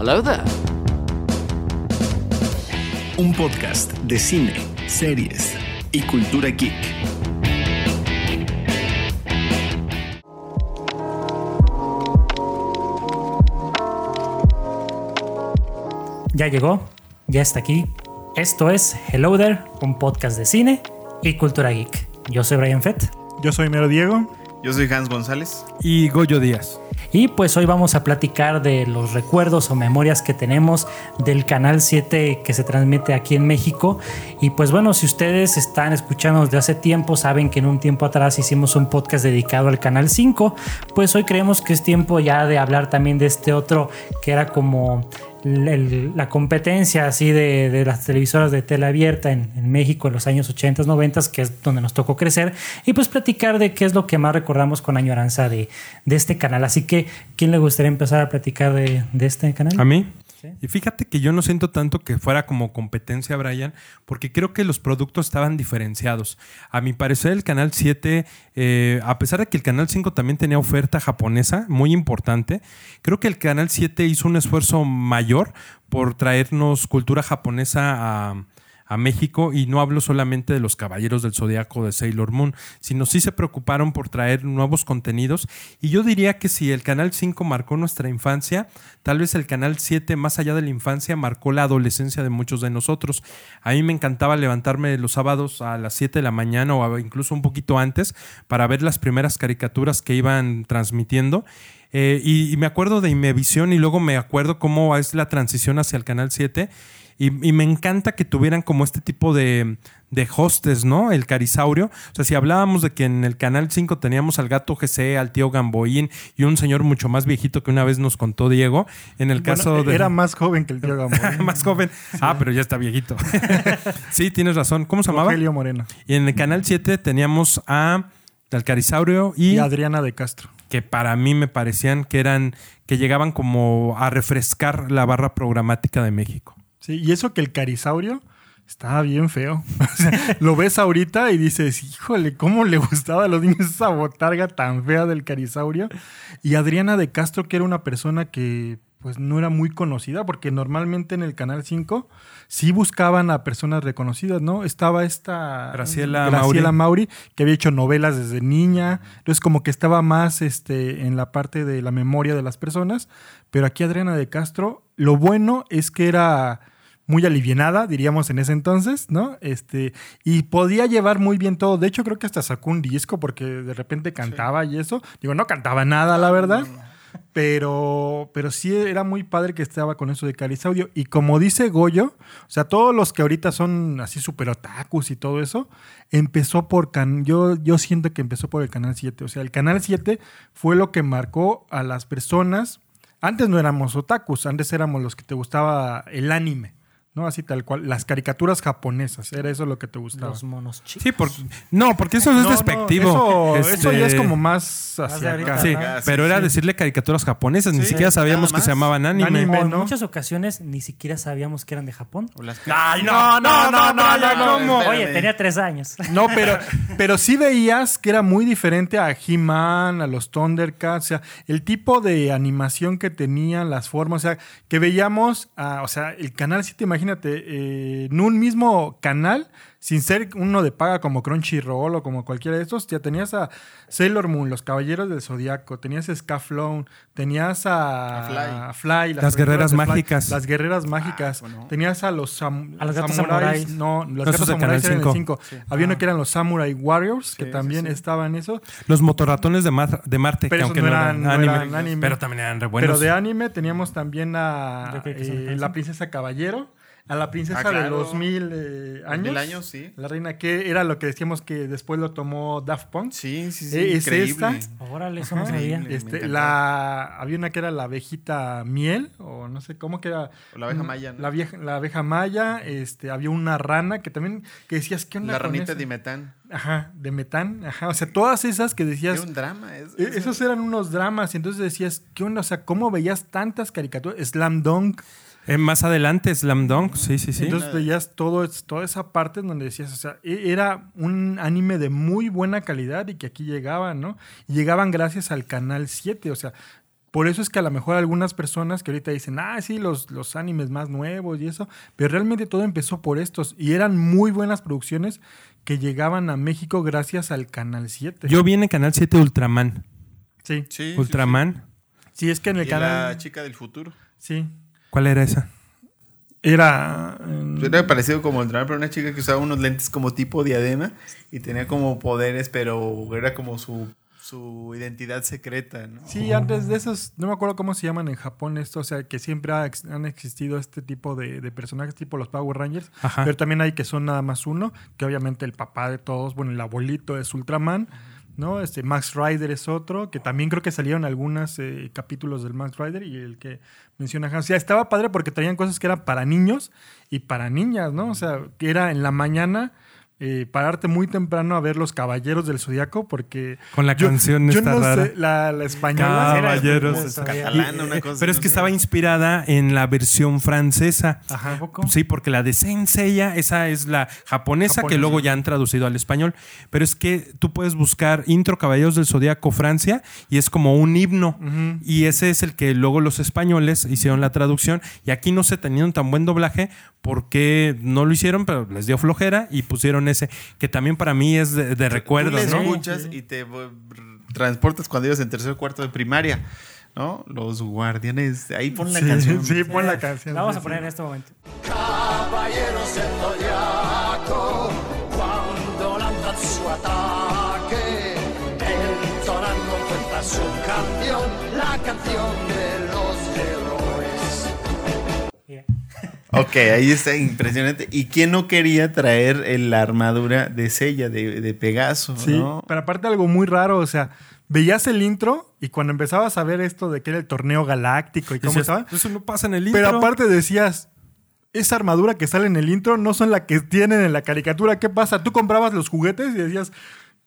Hello there. Un podcast de cine, series y cultura geek. Ya llegó, ya está aquí. Esto es Hello There, un podcast de cine y cultura geek. Yo soy Brian Fett Yo soy Mero Diego. Yo soy Hans González. Y Goyo Díaz. Y pues hoy vamos a platicar de los recuerdos o memorias que tenemos del Canal 7 que se transmite aquí en México. Y pues bueno, si ustedes están escuchando desde hace tiempo, saben que en un tiempo atrás hicimos un podcast dedicado al Canal 5, pues hoy creemos que es tiempo ya de hablar también de este otro que era como la competencia así de, de las televisoras de tela abierta en, en México en los años 80, 90, que es donde nos tocó crecer, y pues platicar de qué es lo que más recordamos con añoranza de, de este canal. Así que, ¿quién le gustaría empezar a platicar de, de este canal? ¿A mí? Y fíjate que yo no siento tanto que fuera como competencia, Brian, porque creo que los productos estaban diferenciados. A mi parecer, el Canal 7, eh, a pesar de que el Canal 5 también tenía oferta japonesa muy importante, creo que el Canal 7 hizo un esfuerzo mayor por traernos cultura japonesa a, a México y no hablo solamente de los Caballeros del Zodiaco de Sailor Moon, sino sí se preocuparon por traer nuevos contenidos y yo diría que si el Canal 5 marcó nuestra infancia, tal vez el Canal 7 más allá de la infancia marcó la adolescencia de muchos de nosotros. A mí me encantaba levantarme los sábados a las 7 de la mañana o incluso un poquito antes para ver las primeras caricaturas que iban transmitiendo. Eh, y, y me acuerdo de Imevisión y luego me acuerdo cómo es la transición hacia el Canal 7. Y, y me encanta que tuvieran como este tipo de, de hostes, ¿no? El carisaurio. O sea, si hablábamos de que en el Canal 5 teníamos al gato GC, al tío Gamboín y un señor mucho más viejito que una vez nos contó Diego, en el caso Bueno, de... Era más joven que el tío Gamboín. más joven. Ah, pero ya está viejito. sí, tienes razón. ¿Cómo se llamaba? Rogelio Moreno. Y en el Canal 7 teníamos a al carisaurio y, Y Adriana de Castro. que para mí me parecían que eran que llegaban como a refrescar la barra programática de México. Sí, y eso que el carisaurio estaba bien feo. O sea, lo ves ahorita y dices, híjole, ¿cómo le gustaba a los niños esa botarga tan fea del carisaurio? Y Adriana de Castro, que era una persona que pues no era muy conocida, porque normalmente en el Canal 5 sí buscaban a personas reconocidas, ¿no? Estaba esta Graciela Graciela Mauri, que había hecho novelas desde niña, entonces como que estaba más este, en la parte de la memoria de las personas, pero aquí Adriana de Castro, lo bueno es que era muy alivianada, diríamos en ese entonces, ¿no? Este, y podía llevar muy bien todo. De hecho, creo que hasta sacó un disco porque de repente cantaba y eso. Digo, no cantaba nada, la verdad. Pero, pero sí era muy padre que estaba con eso de Carisaudio. Y como dice Goyo, o sea, todos los que ahorita son así super otakus y todo eso, empezó por can yo, yo siento que empezó por el Canal 7. O sea, el Canal 7 fue lo que marcó a las personas. Antes no éramos otakus, antes éramos los que te gustaba el anime. ¿No? Así tal cual. Las caricaturas japonesas, era eso lo que te gustaba. Los monos chicos. Sí, por- no, porque eso es No, no, despectivo. eso, eso ya es Este, como más hacia acá. Sí, ¿no? Sí, pero era sí. decirle caricaturas japonesas, ni Sí, siquiera sabíamos que se llamaban anime. Anime. O en ¿no? muchas ocasiones ni siquiera sabíamos que eran de Japón. O las- Ay, no, no, no, no, no. Oye, tenía tres años. No, pero, pero sí veías que era muy diferente a He-Man, a los Thundercats, o sea, el tipo de animación que tenían, las formas, o sea, que veíamos, ah, o sea, el canal 7, imagínate, eh, en un mismo canal, sin ser uno de paga como Crunchyroll o como cualquiera de estos, ya tenías a Sailor Moon, los Caballeros del Zodiaco, tenías a Scaflone, tenías a, A Fly. a Fly, Las guerreras mágicas. Las guerreras mágicas. bueno. Tenías a los, sam- A los samuráis. samuráis. No, los No, gatos samuráis Canal eran en el 5. 5. Había uno que eran los Samurai Warriors, que Sí, también sí, sí. estaban eso. Los motorratones de, Mar- de Marte, Pero que aunque no no eran, no anime, eran anime. pero también eran re buenos. Pero de anime teníamos también a eh, la 5. princesa Caballero, a la princesa Ah, claro. de los mil eh, Los años. mil años, sí. La reina que era lo que decíamos que después lo tomó Daft Punk. Sí, sí, sí. Eh, ¿es increíble. esta? Órale, eso no sabía. Este, la, había una que era la abejita miel, o no sé cómo que era. O la abeja maya, ¿no? La, vieja, la abeja maya, este, había una rana que también, que decías, ¿qué onda La con ranita eso? de metán. Ajá, de metán, ajá, o sea, todas esas que decías, Era un drama. es- e- esos eran unos dramas, y entonces decías, ¿qué onda? O sea, ¿cómo veías tantas caricaturas? Slam Dunk, Eh, más adelante, Slam Dunk, sí, sí, sí. entonces veías todo, es- toda esa parte en donde decías, o sea, e- era un anime de muy buena calidad y que aquí llegaban, ¿no? Y llegaban gracias al Canal 7, o sea, Por eso es que a lo mejor algunas personas que ahorita dicen, ah, sí, los, los animes más nuevos y eso, pero realmente todo empezó por estos y eran muy buenas producciones que llegaban a México gracias al Canal 7. Yo vi en el canal 7 Ultraman. Sí, Sí, sí, Ultraman. sí, es que en el Y canal... la chica del futuro. Sí, ¿Cuál era esa? era... Era parecido como Ultraman, pero una chica que usaba unos lentes como tipo diadema y tenía como poderes, pero era como su, su identidad secreta, ¿no? Sí, antes de esos, no me acuerdo cómo se llaman en Japón esto, o sea, que siempre ha han existido este tipo de, de personajes, tipo los Power Rangers, Ajá. pero también hay que son nada más uno, que obviamente el papá de todos, bueno, el abuelito es Ultraman, ¿no? Este Max Rider es otro, que también creo que salieron algunos eh, capítulos del Max Rider y el que menciona Hans. O sea, estaba padre porque traían cosas que eran para niños y para niñas, ¿no? O sea, que era en la mañana eh, pararte muy temprano a ver los Caballeros del Zodiaco porque... Con la canción yo esta no rara. sé, la, la española... Caballeros. Catalana, una cosa Pero es que estaba inspirada en la versión francesa. Ajá. Sí, porque la de Saint Seiya, esa es la japonesa, que luego ya han traducido al español. Pero es que tú puedes buscar Intro Caballeros del Zodíaco Francia y es como un himno. Y ese es el que luego los españoles hicieron la traducción. Y aquí no se tenían tan buen doblaje porque no lo hicieron, pero les dio flojera y pusieron ese, que también para mí es de, de Tú recuerdos, ¿no? escuchas y te transportas cuando ibas en tercer o cuarto de primaria, ¿no? Los guardianes. Ahí pon la Sí, canción. sí, pon la canción. La vamos a poner sí. en este momento. Caballeros del Ok, ahí está impresionante. ¿Y quién no quería traer la armadura de Sella, de, de Pegaso? Sí, ¿no? pero aparte algo muy raro, o sea, veías el intro y cuando empezabas a ver esto de que era el torneo galáctico y cómo Decías, estaba, Eso no pasa en el intro. pero aparte decías, esa armadura que sale en el intro no son la que tienen en la caricatura, ¿qué pasa? Tú comprabas los juguetes y decías,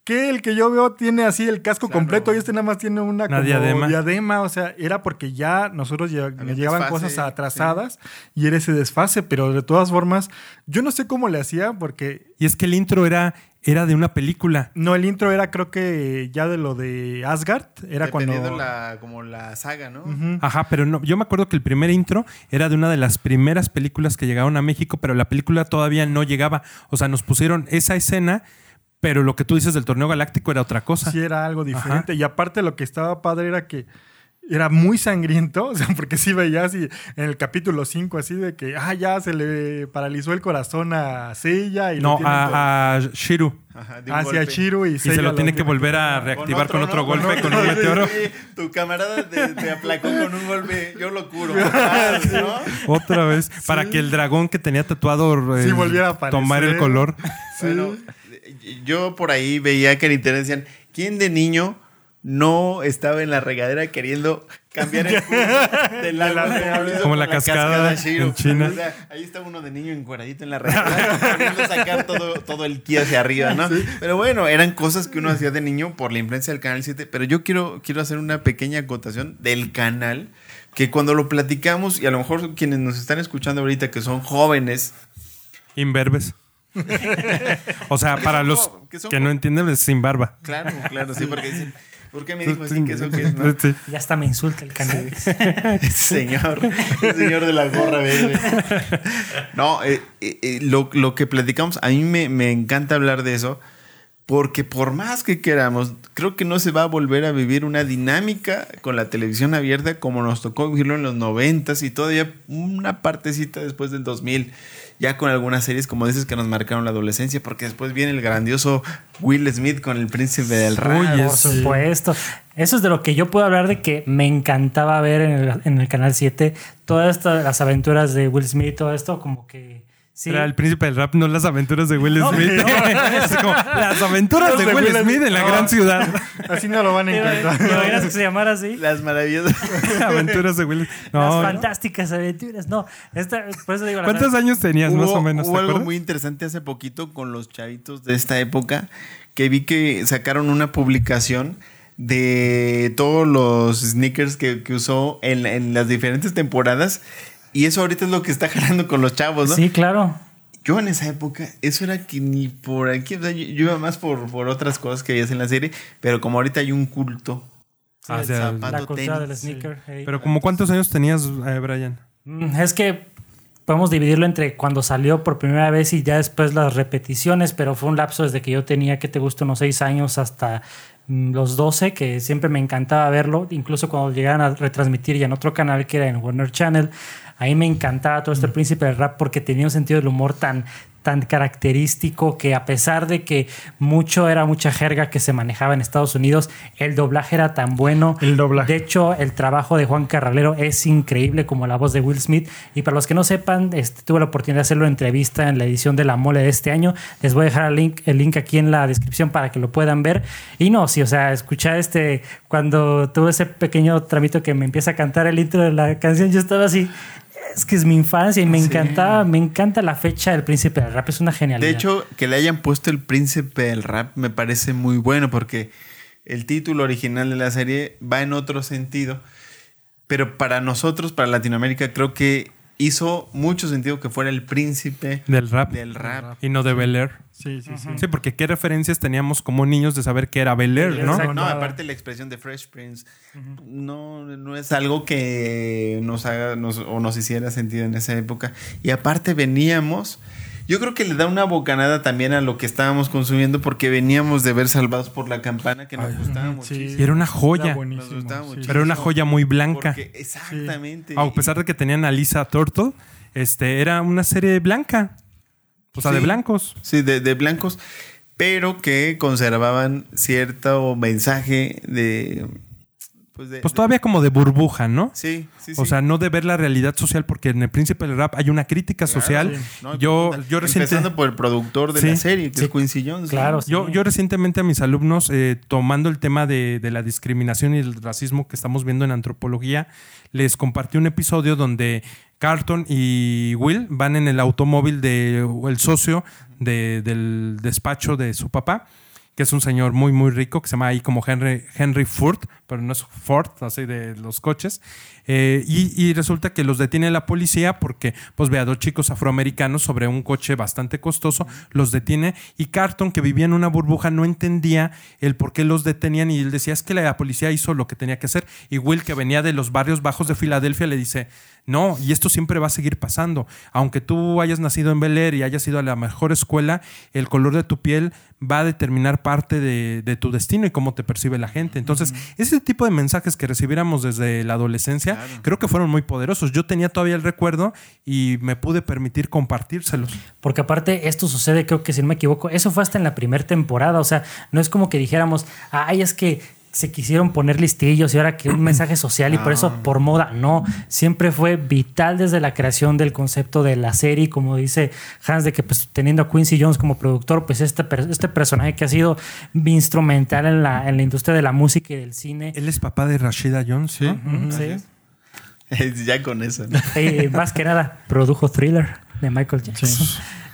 que el que yo veo tiene así el casco completo y este nada más tiene una, Una como diadema. diadema, o sea, era porque ya nosotros lle- Había llegaban desfase, cosas atrasadas y era ese desfase, pero de todas formas, yo no sé cómo le hacía porque Y es que el intro era, era de una película. No, el intro era creo que ya de lo de Asgard. Era Dependiendo cuando... la, como la saga, ¿no? Ajá, pero no, yo me acuerdo que el primer intro era de una de las primeras películas que llegaron a México, pero la película todavía no llegaba. O sea, nos pusieron esa escena, pero lo que tú dices del torneo galáctico era otra cosa. Sí era algo diferente. Y aparte lo que estaba padre era que era muy sangriento, o sea, porque sí veías y en el capítulo 5 así de que, ah, ya se le paralizó el corazón a Seiya y no, a, a Shiru. Ajá, hacia golpe. Shiro y, Y se lo tiene que volver a reactivar con otro, ¿no? golpe, con un meteoro. Sí, tu camarada te, te aplacó con un golpe, yo lo curo. Ah, ¿no? Otra vez, para que el dragón que tenía tatuado eh, Sí, volviera a tomar el color. Bueno, yo por ahí veía que en internet decían, ¿quién de niño no estaba en la regadera queriendo cambiar el agua como, la cascada Shiro? en China. O sea, ahí está uno de niño encueradito en la regadera queriendo sacar todo, todo el ki hacia arriba, ¿no? Pero bueno, eran cosas que uno hacía de niño por la influencia del Canal 7, pero yo quiero, quiero hacer una pequeña acotación del canal que cuando lo platicamos, y a lo mejor quienes nos están escuchando ahorita que son jóvenes, Inverbes. o sea, para los que son que jo- no entienden, es sin barba. Claro, claro, sí, porque dicen, ¿por qué me dijo así que eso que es, no? Sí. Ya hasta me insulta el canal. Señor, el señor de la gorra verde. No, eh, eh, eh, lo, lo que platicamos, a mí me, me encanta hablar de eso, porque por más que queramos, creo que no se va a volver a vivir una dinámica con la televisión abierta como nos tocó vivirlo en los noventas y todavía una partecita después del 2000, ya con algunas series, como dices, que nos marcaron la adolescencia, porque después viene el grandioso Will Smith con el príncipe del rap. Por es- supuesto. Eso es de lo que yo puedo hablar de que me encantaba ver en el, en el canal 7. Todas estas las aventuras de Will Smith, todo esto, como que. Sí. Era el príncipe del rap, no las aventuras de Will No, Smith. no. Es como las aventuras de Will Smith en la No. gran ciudad. Así no lo van a ¿Te encontrar. imaginas que se llamara así? Las maravillosas. aventuras de Will No, Las fantásticas aventuras. No, esta, por eso digo, ¿Cuántos años tenías más o menos? Hubo ¿te algo muy interesante hace poquito con los chavitos de esta época que vi que sacaron una publicación de todos los sneakers que, que usó en, en las diferentes temporadas y eso ahorita es lo que está jalando con los chavos, ¿no? Sí, claro. Yo en esa época, eso era que ni por aquí, o sea, yo, yo iba más por, por otras cosas que veías en la serie, pero como ahorita hay un culto Sí, Ah, o sea, zapato, la cultura tenis, del sí. sneaker. hey. Pero como cuántos años tenías, eh, Brian? Mm, Es que podemos dividirlo entre cuando salió por primera vez y ya después las repeticiones, pero fue un lapso desde que yo tenía, que te gusta, unos seis años hasta los 12, que siempre me encantaba verlo, incluso cuando llegaban a retransmitir ya en otro canal que era en Warner Channel. Ahí me encantaba todo este príncipe del rap porque tenía un sentido del humor tan, tan característico que a pesar de que mucho era mucha jerga que se manejaba en Estados Unidos, el doblaje era tan bueno. El doblaje. De hecho, el trabajo de Juan Carralero es increíble como la voz de Will Smith. Y para los que no sepan, este, tuve la oportunidad de hacerlo en entrevista en la edición de La Mole de este año. Les voy a dejar el link, el link aquí en la descripción para que lo puedan ver. Y no, sí, o sea, escuchar este, cuando tuve ese pequeño tramito que me empieza a cantar el intro de la canción, yo estaba así. Es que es mi infancia y me encantaba, me encanta la fecha del príncipe del rap, es una genialidad. De hecho, que le hayan puesto el príncipe del rap me parece muy bueno porque el título original de la serie va en otro sentido. Pero para nosotros, para Latinoamérica, creo que hizo mucho sentido que fuera el príncipe Del rap. del rap. Y no de Bel Air. Sí, sí, sí. Sí, porque qué referencias teníamos como niños de saber que era Bel Air, ¿no? Exacto. No, aparte la expresión de Fresh Prince no, no es algo que nos haga nos- o nos hiciera sentido en esa época. Y aparte veníamos, yo creo que le da una bocanada también a lo que estábamos consumiendo porque veníamos de ver Salvados por la Campana que nos gustaba Sí. muchísimo. Y era una joya. Era sí. Pero era una joya muy blanca. Porque- exactamente. A pesar de que tenían a Lisa Turtle, este, era una serie blanca. O sea, de blancos. Sí, de, de blancos, pero que conservaban cierto mensaje de... Pues, de, Pues todavía como de burbuja, ¿no? Sí, sí, O sí. sea, no de ver la realidad social, porque en el Príncipe del Rap hay una crítica social. No, yo, yo reciente- Empezando por el productor de Sí, la serie, que sí. es Quincy Jones. Claro. Yo, yo recientemente a mis alumnos, eh, tomando el tema de, de la discriminación y el racismo que estamos viendo en antropología, les compartí un episodio donde Carlton y Will van en el automóvil del el socio de- del despacho de su papá, es un señor muy, muy rico, que se llama ahí como Henry, Henry Ford, pero no es Ford, así de los coches. Eh, y, y resulta que los detiene la policía porque pues ve a dos chicos afroamericanos sobre un coche bastante costoso, los detiene y Carton, que vivía en una burbuja, no entendía el por qué los detenían y él decía es que la policía hizo lo que tenía que hacer. Y Will, que venía de los barrios bajos de Filadelfia, le dice, no, y esto siempre va a seguir pasando. Aunque tú hayas nacido en Bel Air y hayas ido a la mejor escuela, el color de tu piel va a determinar parte de, de tu destino y cómo te percibe la gente. Entonces, ese tipo de mensajes que recibiéramos desde la adolescencia, creo que fueron muy poderosos. Yo tenía todavía el recuerdo y me pude permitir compartírselos. Porque aparte esto sucede, creo que si no me equivoco, eso fue hasta en la primera temporada. O sea, no es como que dijéramos, ay, es que se quisieron poner listillos y ahora que un mensaje social y por eso por moda. No, siempre fue vital desde la creación del concepto de la serie, como dice Hans, de que pues teniendo a Quincy Jones como productor, pues este, este personaje que ha sido instrumental en la, en la industria de la música y del cine. Él es papá de Rashida Jones. Ujú, sí. ya con eso. ¿no? Más que nada, produjo Thriller de Michael Jackson.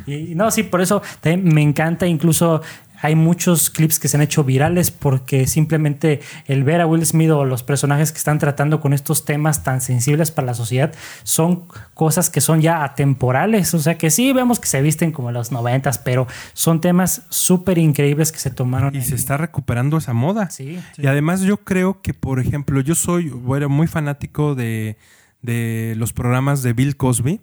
Y no, sí, por eso también me encanta. Incluso hay muchos clips que se han hecho virales porque simplemente el ver a Will Smith o los personajes que están tratando con estos temas tan sensibles para la sociedad son cosas que son ya atemporales. O sea que sí vemos que se visten como en los noventas, pero son temas súper increíbles que se tomaron. Y en- se está recuperando esa moda. Sí. Y además yo creo que, por ejemplo, yo soy bueno, muy fanático de, de los programas de Bill Cosby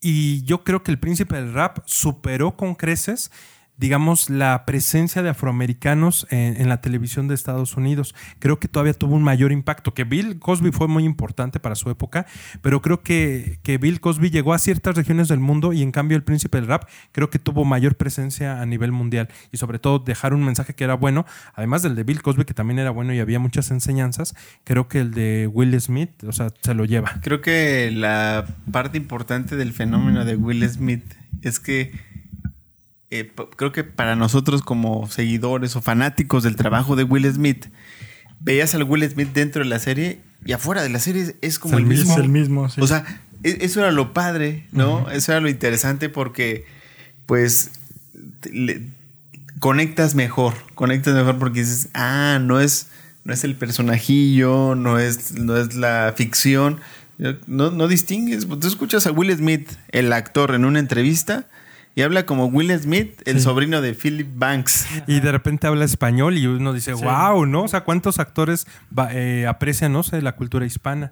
y yo creo que el príncipe del rap superó con creces digamos, la presencia de afroamericanos en, en, la televisión de Estados Unidos. Creo que todavía tuvo un mayor impacto, que Bill Cosby fue muy importante para su época, pero creo que, que Bill Cosby llegó a ciertas regiones del mundo y en cambio el príncipe del rap creo que tuvo mayor presencia a nivel mundial y sobre todo dejar un mensaje que era bueno, además del de Bill Cosby que también era bueno y había muchas enseñanzas, creo que el de Will Smith, o sea, se lo lleva. Creo que la parte importante del fenómeno de Will Smith es que eh, creo que para nosotros como seguidores o fanáticos del trabajo de Will Smith, veías al Will Smith dentro de la serie y afuera de la serie es como Es el el mismo. Es el mismo, sí. O sea, e- eso era lo padre, ¿no? Uh -huh. Eso era lo interesante porque, pues, le, conectas mejor, conectas mejor porque dices, ah, no es, no es el personajillo, no es, no es la ficción, no, no distingues. Tú escuchas a Will Smith, el actor, en una entrevista Y habla como Will Smith, el sobrino de Philip Banks. Y de repente habla español y uno dice, wow, ¿no? O sea, ¿cuántos actores va- eh, aprecian, no sé, la cultura hispana?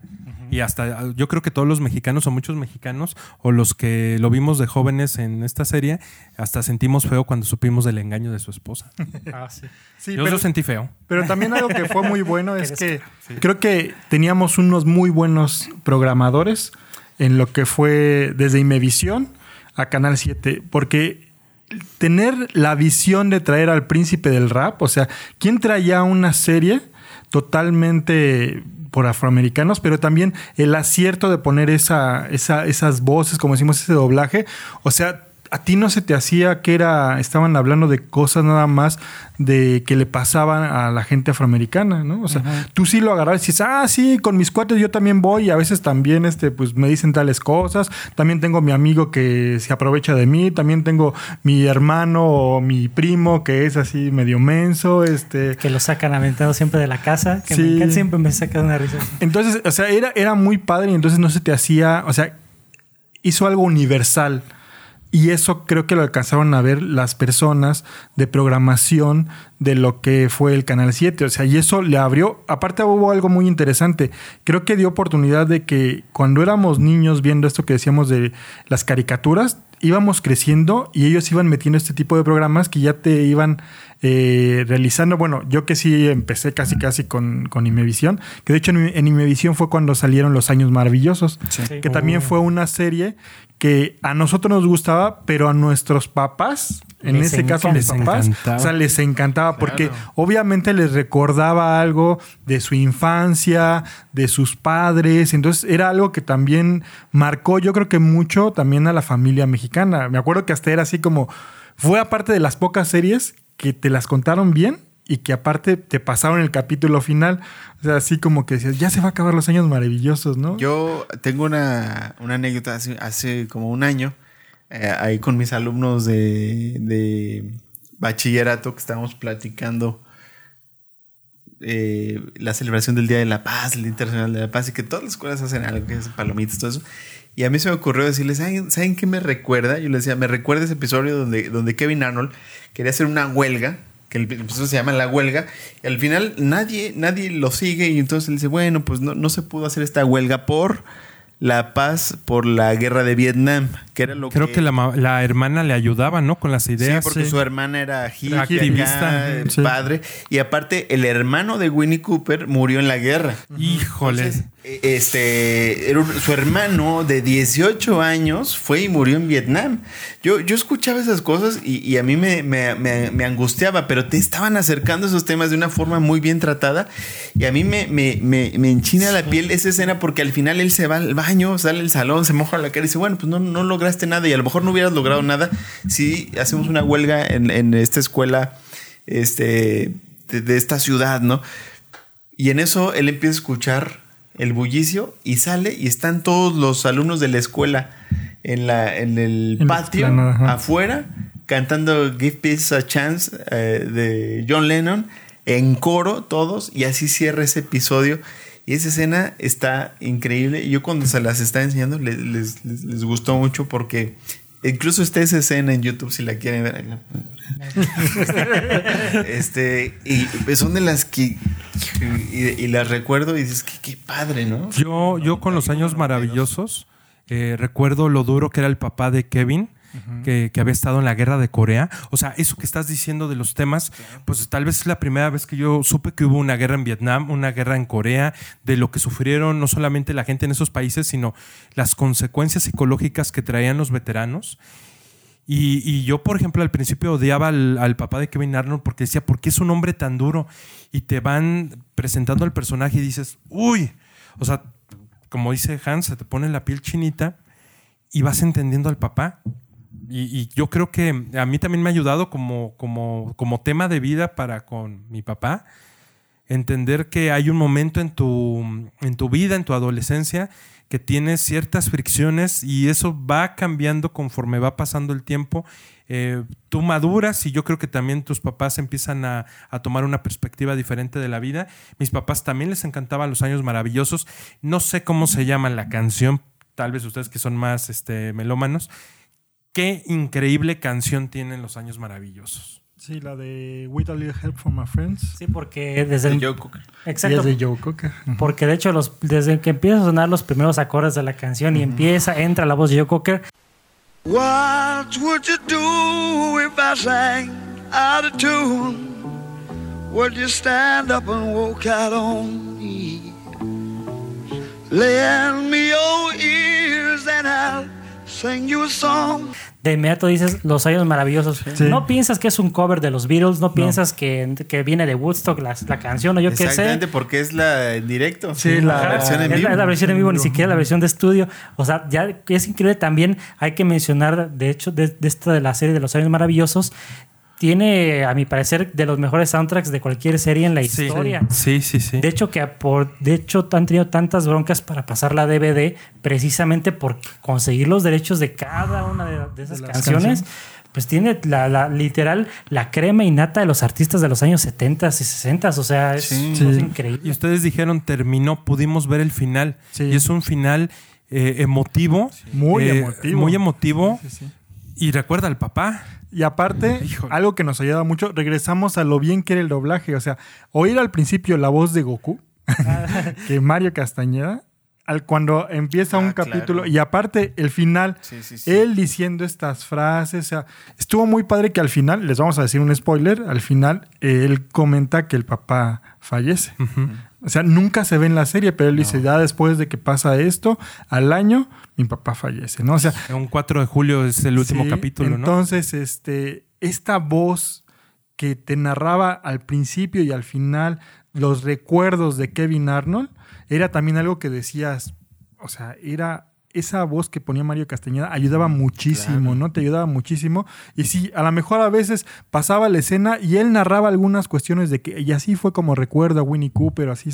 Y hasta yo creo que todos los mexicanos o muchos mexicanos o los que lo vimos de jóvenes en esta serie, hasta sentimos feo cuando supimos del engaño de su esposa. Ah, sí. Sí, yo pero, lo sentí feo. pero también algo que fue muy bueno es Que que creo que teníamos unos muy buenos programadores en lo que fue desde Imevisión a Canal 7, porque tener la visión de traer al príncipe del rap, o sea, ¿quién traía una serie totalmente por afroamericanos, pero también el acierto de poner esa, esa- esas voces, como decimos, ese doblaje, o sea, a ti no se te hacía que era, estaban hablando de cosas nada más de que le pasaban a la gente afroamericana, ¿no? O sea, tú sí lo agarrabas y dices, ah, sí, con mis cuates yo también voy y a veces también, este, pues me dicen tales cosas, también tengo mi amigo que se aprovecha de mí, también tengo mi hermano o mi primo que es así medio menso, este... Que lo sacan aventado siempre de la casa. Que Sí. me siempre me saca una risa. Entonces, o sea, era, era muy padre y entonces no se te hacía, o sea, hizo algo universal. Y eso creo que lo alcanzaron a ver las personas de programación de lo que fue el Canal 7. O sea, y eso le abrió. Aparte hubo algo muy interesante. Creo que dio oportunidad de que cuando éramos niños viendo esto que decíamos de las caricaturas, íbamos creciendo y ellos iban metiendo este tipo de programas que ya te iban eh, realizando. Bueno, yo que sí empecé casi casi con, con Imevisión, que de hecho en, en Imevisión fue cuando salieron Los Años Maravillosos, que también fue una serie que a nosotros nos gustaba, pero a nuestros papás, en Les ese caso a mis papás, encantaba. o sea, les encantaba porque obviamente les recordaba algo de su infancia, de sus padres, entonces era algo que también marcó yo creo que mucho también a la familia mexicana. Me acuerdo que hasta era así como, fue aparte de las pocas series que te las contaron bien y que aparte te pasaron el capítulo final, o sea, así como que decías, ya se va a acabar los años maravillosos, ¿no? Yo tengo una, una anécdota hace, como un año, eh, ahí con mis alumnos de, de bachillerato que estábamos platicando eh, la celebración del Día de la Paz, el Día Internacional de la Paz, y que todas las escuelas hacen algo, que es palomitas, todo eso. Y a mí se me ocurrió decirles, ¿saben, ¿saben qué me recuerda? Yo les decía, me recuerda ese episodio donde, donde Kevin Arnold quería hacer una huelga, que el episodio se llama La Huelga, y al final nadie, nadie lo sigue, y entonces él dice, bueno, pues no, no se pudo hacer esta huelga por la paz, por la guerra de Vietnam, que era lo Creo que la, la hermana le ayudaba, ¿no? Con las Sí, ideas. porque Sí. su hermana era hippie, Activista. acá, Sí. padre. Y aparte, el hermano de Winnie Cooper murió en la guerra. Híjole. Entonces, este, su hermano de 18 años fue y murió en Vietnam. Yo, yo escuchaba esas cosas y, y a mí me, me- me- me angustiaba, pero te estaban acercando esos temas de una forma muy bien tratada. Y a mí me, me, me, me enchina la piel esa escena porque al final él se va al baño, sale al salón, se moja la cara y dice, bueno, pues no, no lograste nada y a lo mejor no hubieras logrado nada si hacemos una huelga en, en esta escuela este, de, de esta ciudad, ¿no? Y en eso él empieza a escuchar el bullicio y sale y están todos los alumnos de la escuela en, la, en el En patio afuera cantando Give Peace a Chance eh, de John Lennon en coro todos y así cierra ese episodio. Y esa escena está increíble. Y yo cuando se las está enseñando les, les- les- les gustó mucho porque incluso está esa escena en YouTube si la quieren ver este y son de las que y, y las recuerdo y dices que qué padre no Yo, yo con los años maravillosos eh, recuerdo lo duro que era el papá de Kevin. Que, que había estado en la guerra de Corea. O sea, eso que estás diciendo de los temas, pues tal vez es la primera vez que yo supe que hubo una guerra en Vietnam, una guerra en Corea, de lo que sufrieron no solamente la gente en esos países, sino las consecuencias psicológicas que traían los veteranos. Y, y yo, por ejemplo, al principio odiaba al, al papá de Kevin Arnold porque decía, ¿por qué es un hombre tan duro? Y te van presentando al personaje y dices, uy, o sea, como dice Hans, se te pone la piel chinita y vas entendiendo al papá. Y, yo creo que a mí también me ha ayudado como, como, como tema de vida para con mi papá, entender que hay un momento en tu, en tu vida, en tu adolescencia, que tienes ciertas fricciones y eso va cambiando conforme va pasando el tiempo. Eh, tú maduras y yo creo que también tus papás empiezan a, a tomar una perspectiva diferente de la vida. Mis papás también les encantaban los años maravillosos. No sé cómo se llama la canción, tal vez ustedes que son más este, melómanos, qué increíble canción tienen Los Años Maravillosos. Sí, la de With a Little Help from My Friends. Sí, porque desde De el- Joe Cocker. Y Exacto. es de Joe Cocker. Porque de hecho, los, desde que empiezan a sonar los primeros acordes de la canción y empieza, entra la voz de Joe Cocker, What would you do if I sang out of tune? Would you stand up and walk out on me? Me de inmediato dices Los Años Maravillosos. Sí. No piensas que es un cover de los Beatles, no piensas que, que viene de Woodstock la, la canción o yo qué sé. Exactamente, porque es la en directo. Sí, la- Ajá, versión en es vivo. la, es la versión en vivo, ni siquiera la versión de estudio. O sea, ya es increíble también. Hay que mencionar, de hecho, de, de esta de la serie de los años maravillosos. Tiene, a mi parecer, de los mejores soundtracks de cualquier serie en la Sí, historia. sí, sí. sí. De hecho, que por, de hecho han tenido tantas broncas para pasar la DVD precisamente por conseguir los derechos de cada una de, de esas De canciones. canciones. Pues tiene la, la- literal la crema innata de los artistas de los años 70 y 60. O sea, es, Sí. es Sí. increíble. Y ustedes dijeron, terminó, pudimos ver el final. Sí. Y es un final eh, emotivo. Muy eh, emotivo. Muy emotivo. Sí, sí. Y recuerda al papá. Y aparte, Híjole. algo que nos ayuda mucho, regresamos a lo bien que era el doblaje. O sea, oír al principio la voz de Goku, que Mario Castañeda, al cuando empieza Ah, un claro. capítulo, y aparte el final, Sí, sí, sí. él diciendo estas frases, o sea, estuvo muy padre que al final, les vamos a decir un spoiler, al final él comenta que el papá fallece. O sea, nunca se ve en la serie, pero él dice, ya después de que pasa esto, al año, mi papá fallece, ¿no? O sea, Un 4 de julio es el último Sí, capítulo, ¿no? Entonces, este, esta voz que te narraba al principio y al final los recuerdos de Kevin Arnold, era también algo que decías, o sea, era esa voz que ponía Mario Castañeda ayudaba muchísimo, ¿no? Te ayudaba muchísimo. Y sí, a lo mejor a veces pasaba la escena y él narraba algunas cuestiones de que, y así fue como recuerdo a Winnie Cooper, así.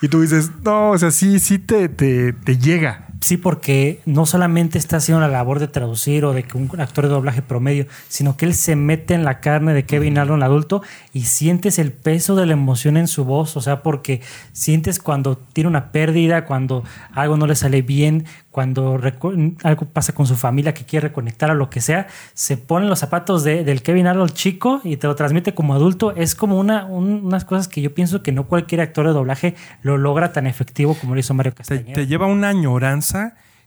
Y tú dices, no, o sea, sí, sí te, te, te llega. Sí, porque no solamente está haciendo la labor de traducir o de que un actor de doblaje promedio, sino que él se mete en la carne de Kevin Arnold adulto y sientes el peso de la emoción en su voz, o sea, porque sientes cuando tiene una pérdida, cuando algo no le sale bien, cuando algo pasa con su familia que quiere reconectar a lo que sea, se ponen los zapatos de- del Kevin Arnold chico y te lo transmite como adulto. Es como una, un- unas cosas que yo pienso que no cualquier actor de doblaje lo logra tan efectivo como lo hizo Mario te, Castañeda. te lleva una añoranza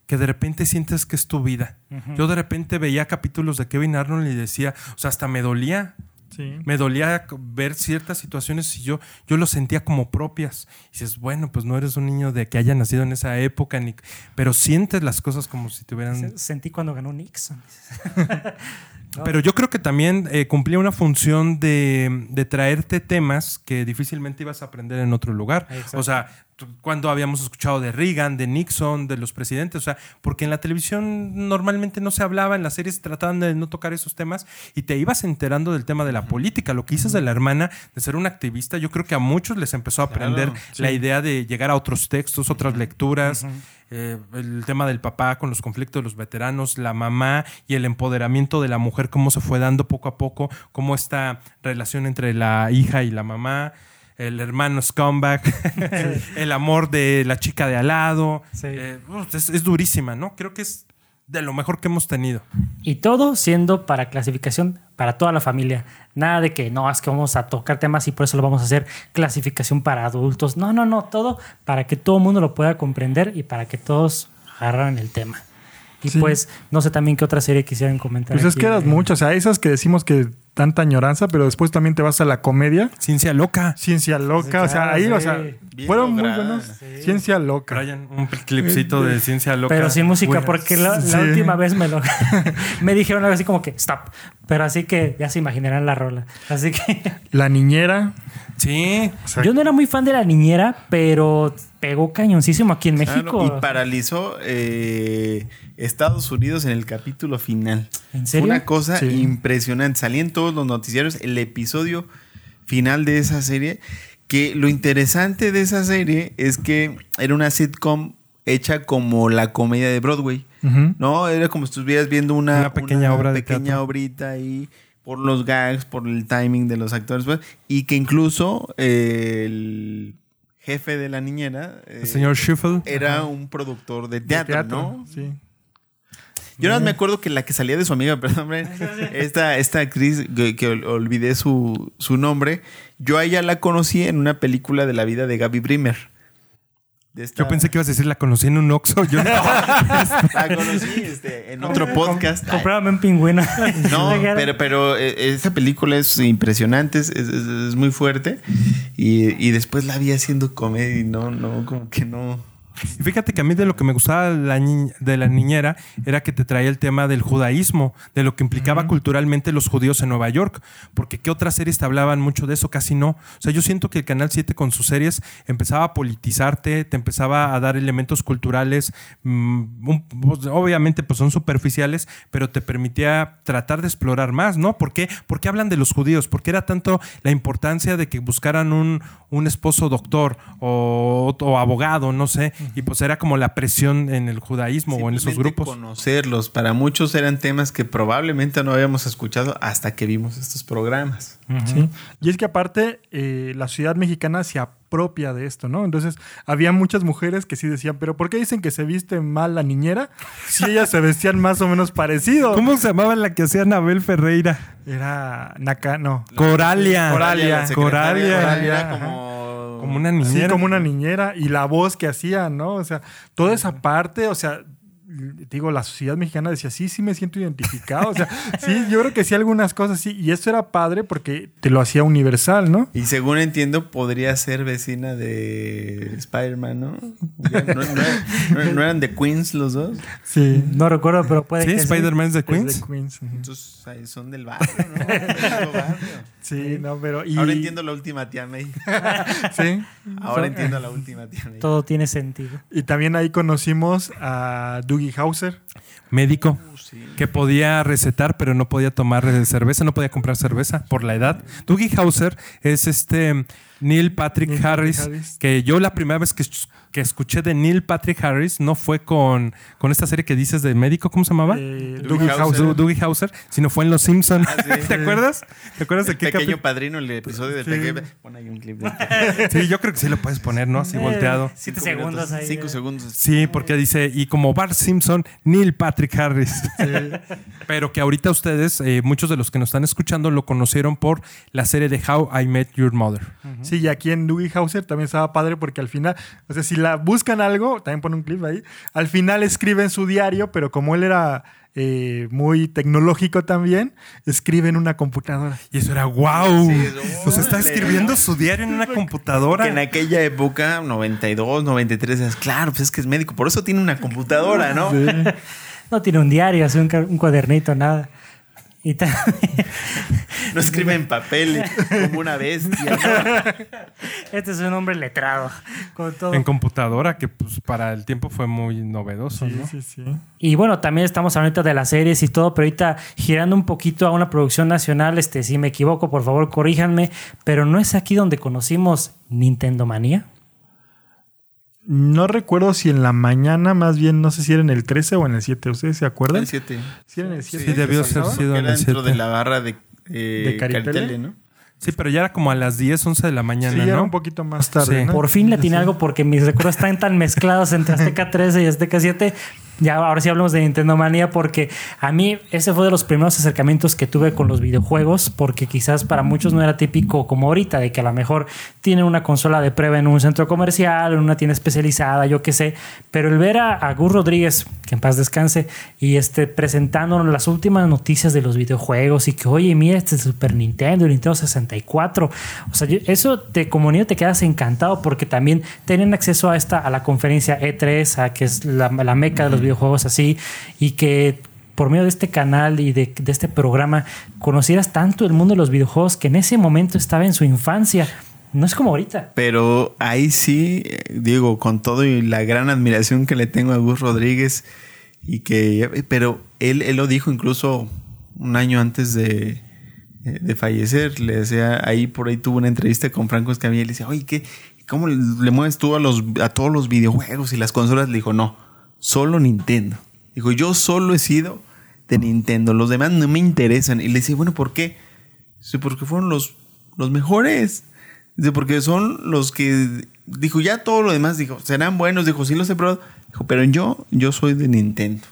que de repente sientes que es tu vida. Yo de repente veía capítulos de Kevin Arnold y decía, o sea, hasta me dolía. Sí. Me dolía ver ciertas situaciones y yo, yo lo sentía como propias. Y dices, bueno, pues no eres un niño de que haya nacido en esa época, ni, pero sientes las cosas como si te hubieran... Se- Sentí cuando ganó Nixon. Pero yo creo que también eh, cumplía una función de, de traerte temas que difícilmente ibas a aprender en otro lugar. Exacto. O sea, cuando habíamos escuchado de Reagan, de Nixon, de los presidentes, o sea, porque en la televisión normalmente no se hablaba, en las series trataban de no tocar esos temas y te ibas enterando del tema de la política. Lo que dices de la hermana, de ser una activista, yo creo que a muchos les empezó a aprender la idea de llegar a otros textos, otras lecturas. eh, el tema del papá con los conflictos de los veteranos, la mamá y el empoderamiento de la mujer, cómo se fue dando poco a poco, cómo esta relación entre la hija y la mamá, el hermano scumbag, el amor de la chica de al lado. Sí. Eh, es, es durísima, ¿no? Creo que es de lo mejor que hemos tenido. Y todo siendo para clasificación para toda la familia. Nada de que no, es que vamos a tocar temas y por eso lo vamos a hacer clasificación para adultos. No, no, no, todo para que todo el mundo lo pueda comprender y para que todos agarran el tema. Y Sí. pues, no sé también qué otra serie quisieran comentar. Pues es aquí que eras de- muchas, o sea, esas que decimos que tanta añoranza, pero después también te vas a la comedia. Ciencia loca. Ciencia loca, o sea, ahí, o sea, Bien fueron muy buenos. Ciencia loca. Brian, un clipcito de ciencia loca. Pero sin música, Bueno, porque la, última vez me lo me dijeron algo así como que stop. Pero así que ya se imaginarán la rola. Así que La niñera. Sí. o sea, yo no era muy fan de la niñera, pero pegó cañoncísimo aquí en Claro, México. y paralizó eh, Estados Unidos en el capítulo final. ¿En Fue serio? una cosa Sí. impresionante. Salía en todos los noticiarios el episodio final de esa serie. Que lo interesante de esa serie es que era una sitcom hecha como la comedia de Broadway. No, era como si estuvieras viendo una, Una pequeña obra de pequeña teatro. obrita ahí por los gags, por el timing de los actores, pues, y que incluso eh, el jefe de la niñera eh, El señor Shuffle. era un productor de De teatro, teatro, ¿no? Sí. Yo nada más me acuerdo que la que salía de su amiga, perdón, esta, esta actriz que, que ol- olvidé su, su nombre, yo a ella la conocí en una película de la vida de Gaby Brimer. Esta- Yo pensé que ibas a decir la conocí en un Oxxo. Yo no. la conocí este, en otro podcast. Ay, Comprárame un pingüino. No, pero, pero eh, esa película es impresionante, es, es- es muy fuerte. Y, y después la vi haciendo comedia y no, no, como que no. Y Fíjate que a mí de lo que me gustaba de la, de la niñera era que te traía el tema del judaísmo, de lo que implicaba culturalmente los judíos en Nueva York. Porque ¿qué otras series te hablaban mucho de eso? Casi no. O sea, yo siento que el Canal 7 con sus series empezaba a politizarte, te empezaba a dar elementos culturales, mm, pues, obviamente pues son superficiales, pero te permitía tratar de explorar más, ¿no? ¿Por qué? ¿Por qué hablan de los judíos? ¿Por qué era tanto la importancia de que buscaran un, un esposo doctor o, o abogado, no sé? Y pues era como la presión en el judaísmo o en esos grupos. Conocerlos. Para muchos eran temas que probablemente no habíamos escuchado hasta que vimos estos programas. Sí. Y es que aparte, eh, la ciudad mexicana se apropia de esto, ¿no? Entonces, había muchas mujeres que sí decían, pero ¿por qué dicen que se viste mal la niñera? Si ellas se vestían más o menos parecido. ¿Cómo se llamaba la que hacía Anabel Ferreira? Era Naka, no. Coralia. Coralia, secretaria, Coralia. Era Ajá. como... Como una Sí, niñera. como una niñera. Y la voz que hacía, ¿no? O sea, toda esa parte, o sea, digo, la sociedad mexicana decía, sí, sí me siento identificado. O sea, sí, yo creo que sí, algunas cosas sí. Y esto era padre porque te lo hacía universal, ¿no? Y según entiendo, podría ser vecina de Spider-Man, ¿no? Ya, ¿No, no- no- no eran de Queens los dos? Sí. No recuerdo, pero puede Sí, que Spider-Man es de Es Queens. de. Entonces ahí son del barrio, ¿no? Del mismo barrio. Sí, no, pero. Y, Ahora entiendo la última tía May. Sí. Ahora entiendo la última tía May. Todo tiene sentido. Y también ahí conocimos a Dougie Hauser. Médico. Uh, que podía recetar, pero no podía tomar eh, cerveza, no podía comprar cerveza por la edad. Dougie Hauser es este Neil Patrick Neil Patrick Harris, Harris. que yo la primera vez que, que escuché de Neil Patrick Harris no fue con, con esta serie que dices de médico, ¿cómo se llamaba? eh, Dougie Dougie Hauser. Hauser. Du- Dougie Hauser, sino fue en Los Simpsons. Ah, sí. ¿Te acuerdas? ¿Te acuerdas de El qué pequeño padrino, el episodio del Sí. pequeño. Pon ahí un clip de Sí, yo creo que sí lo puedes poner, ¿no? Así Eh, volteado. Siete cinco segundos minutos, ahí. Cinco eh. segundos. Sí, porque dice, y como Bart Simpson, Neil Patrick Harris. Pero que ahorita ustedes, eh, muchos de los que nos están escuchando, lo conocieron por la serie de How I Met Your Mother. Sí, y aquí en Dougie Hauser también estaba padre porque al final, o sea, si la buscan algo, también pone un clip ahí, al final escribe en su diario, pero como él era eh, muy tecnológico también, escribe en una computadora. Y eso era wow. Sí, o sea, está escribiendo su diario en una computadora. Que en aquella época, 92, 93, decías, claro, pues es que es médico, por eso tiene una computadora, ¿no? No tiene un diario, hace un cuadernito, nada. Y también- No escribe en papel como una bestia. ¿no? este es un hombre letrado. Con todo. En computadora, que pues para el tiempo fue muy novedoso, Sí, ¿no? sí, sí. Y bueno, también estamos ahorita de las series y todo, pero ahorita girando un poquito a una producción nacional, este, si me equivoco, por favor, corríjanme, pero no es aquí donde conocimos Nintendo Manía. No recuerdo si en la mañana, más bien, no sé si era en el 13 o en el 7. ¿Ustedes se acuerdan? El 7. Sí, era en el 7. Sí, debió ser sido en Era el dentro 7. de la barra de, eh, ¿De Caritele? Caritele, ¿no? Sí, pero ya era como a las 10, 11 de la Sí, mañana, era ¿no? un poquito más tarde. Sí. ¿no? Por fin le tiene algo porque mis recuerdos están tan mezclados entre Azteca 13 y Azteca 7. Ya ahora sí hablamos de Nintendo Manía porque a mí ese fue de los primeros acercamientos que tuve con los videojuegos porque quizás para muchos no era típico como ahorita de que a lo mejor tienen una consola de prueba en un centro comercial, en una tienda especializada, yo qué sé, pero el ver a, a Gus Rodríguez, que en paz descanse, y este presentándonos las últimas noticias de los videojuegos y que oye, mira este Super Nintendo, el Nintendo 64, o sea, eso te como niño te quedas encantado porque también tienen acceso a esta a la conferencia E3, a que es la, la meca de los videojuegos así y que por medio de este canal y de, de este programa conocieras tanto el mundo de los videojuegos que en ese momento estaba en su infancia. No es como ahorita. Pero ahí sí, eh, digo, con todo y la gran admiración que le tengo a Gus Rodríguez, y que, pero él, él lo dijo incluso un año antes de, de fallecer. Le decía, ahí por ahí tuvo una entrevista con Franco Escamilla y le decía, oye, ¿qué, ¿cómo le mueves tú a, los, a todos los videojuegos y las consolas? Le dijo, no, solo Nintendo. Dijo, yo solo he sido de Nintendo, los demás no me interesan. Y le decía, bueno, ¿por qué? Sí, porque fueron los, los mejores. Dice, porque son los que. Dijo, ya todo lo demás, dijo, serán buenos. Dijo, sí los he probado. Dijo, pero yo, yo soy de Nintendo.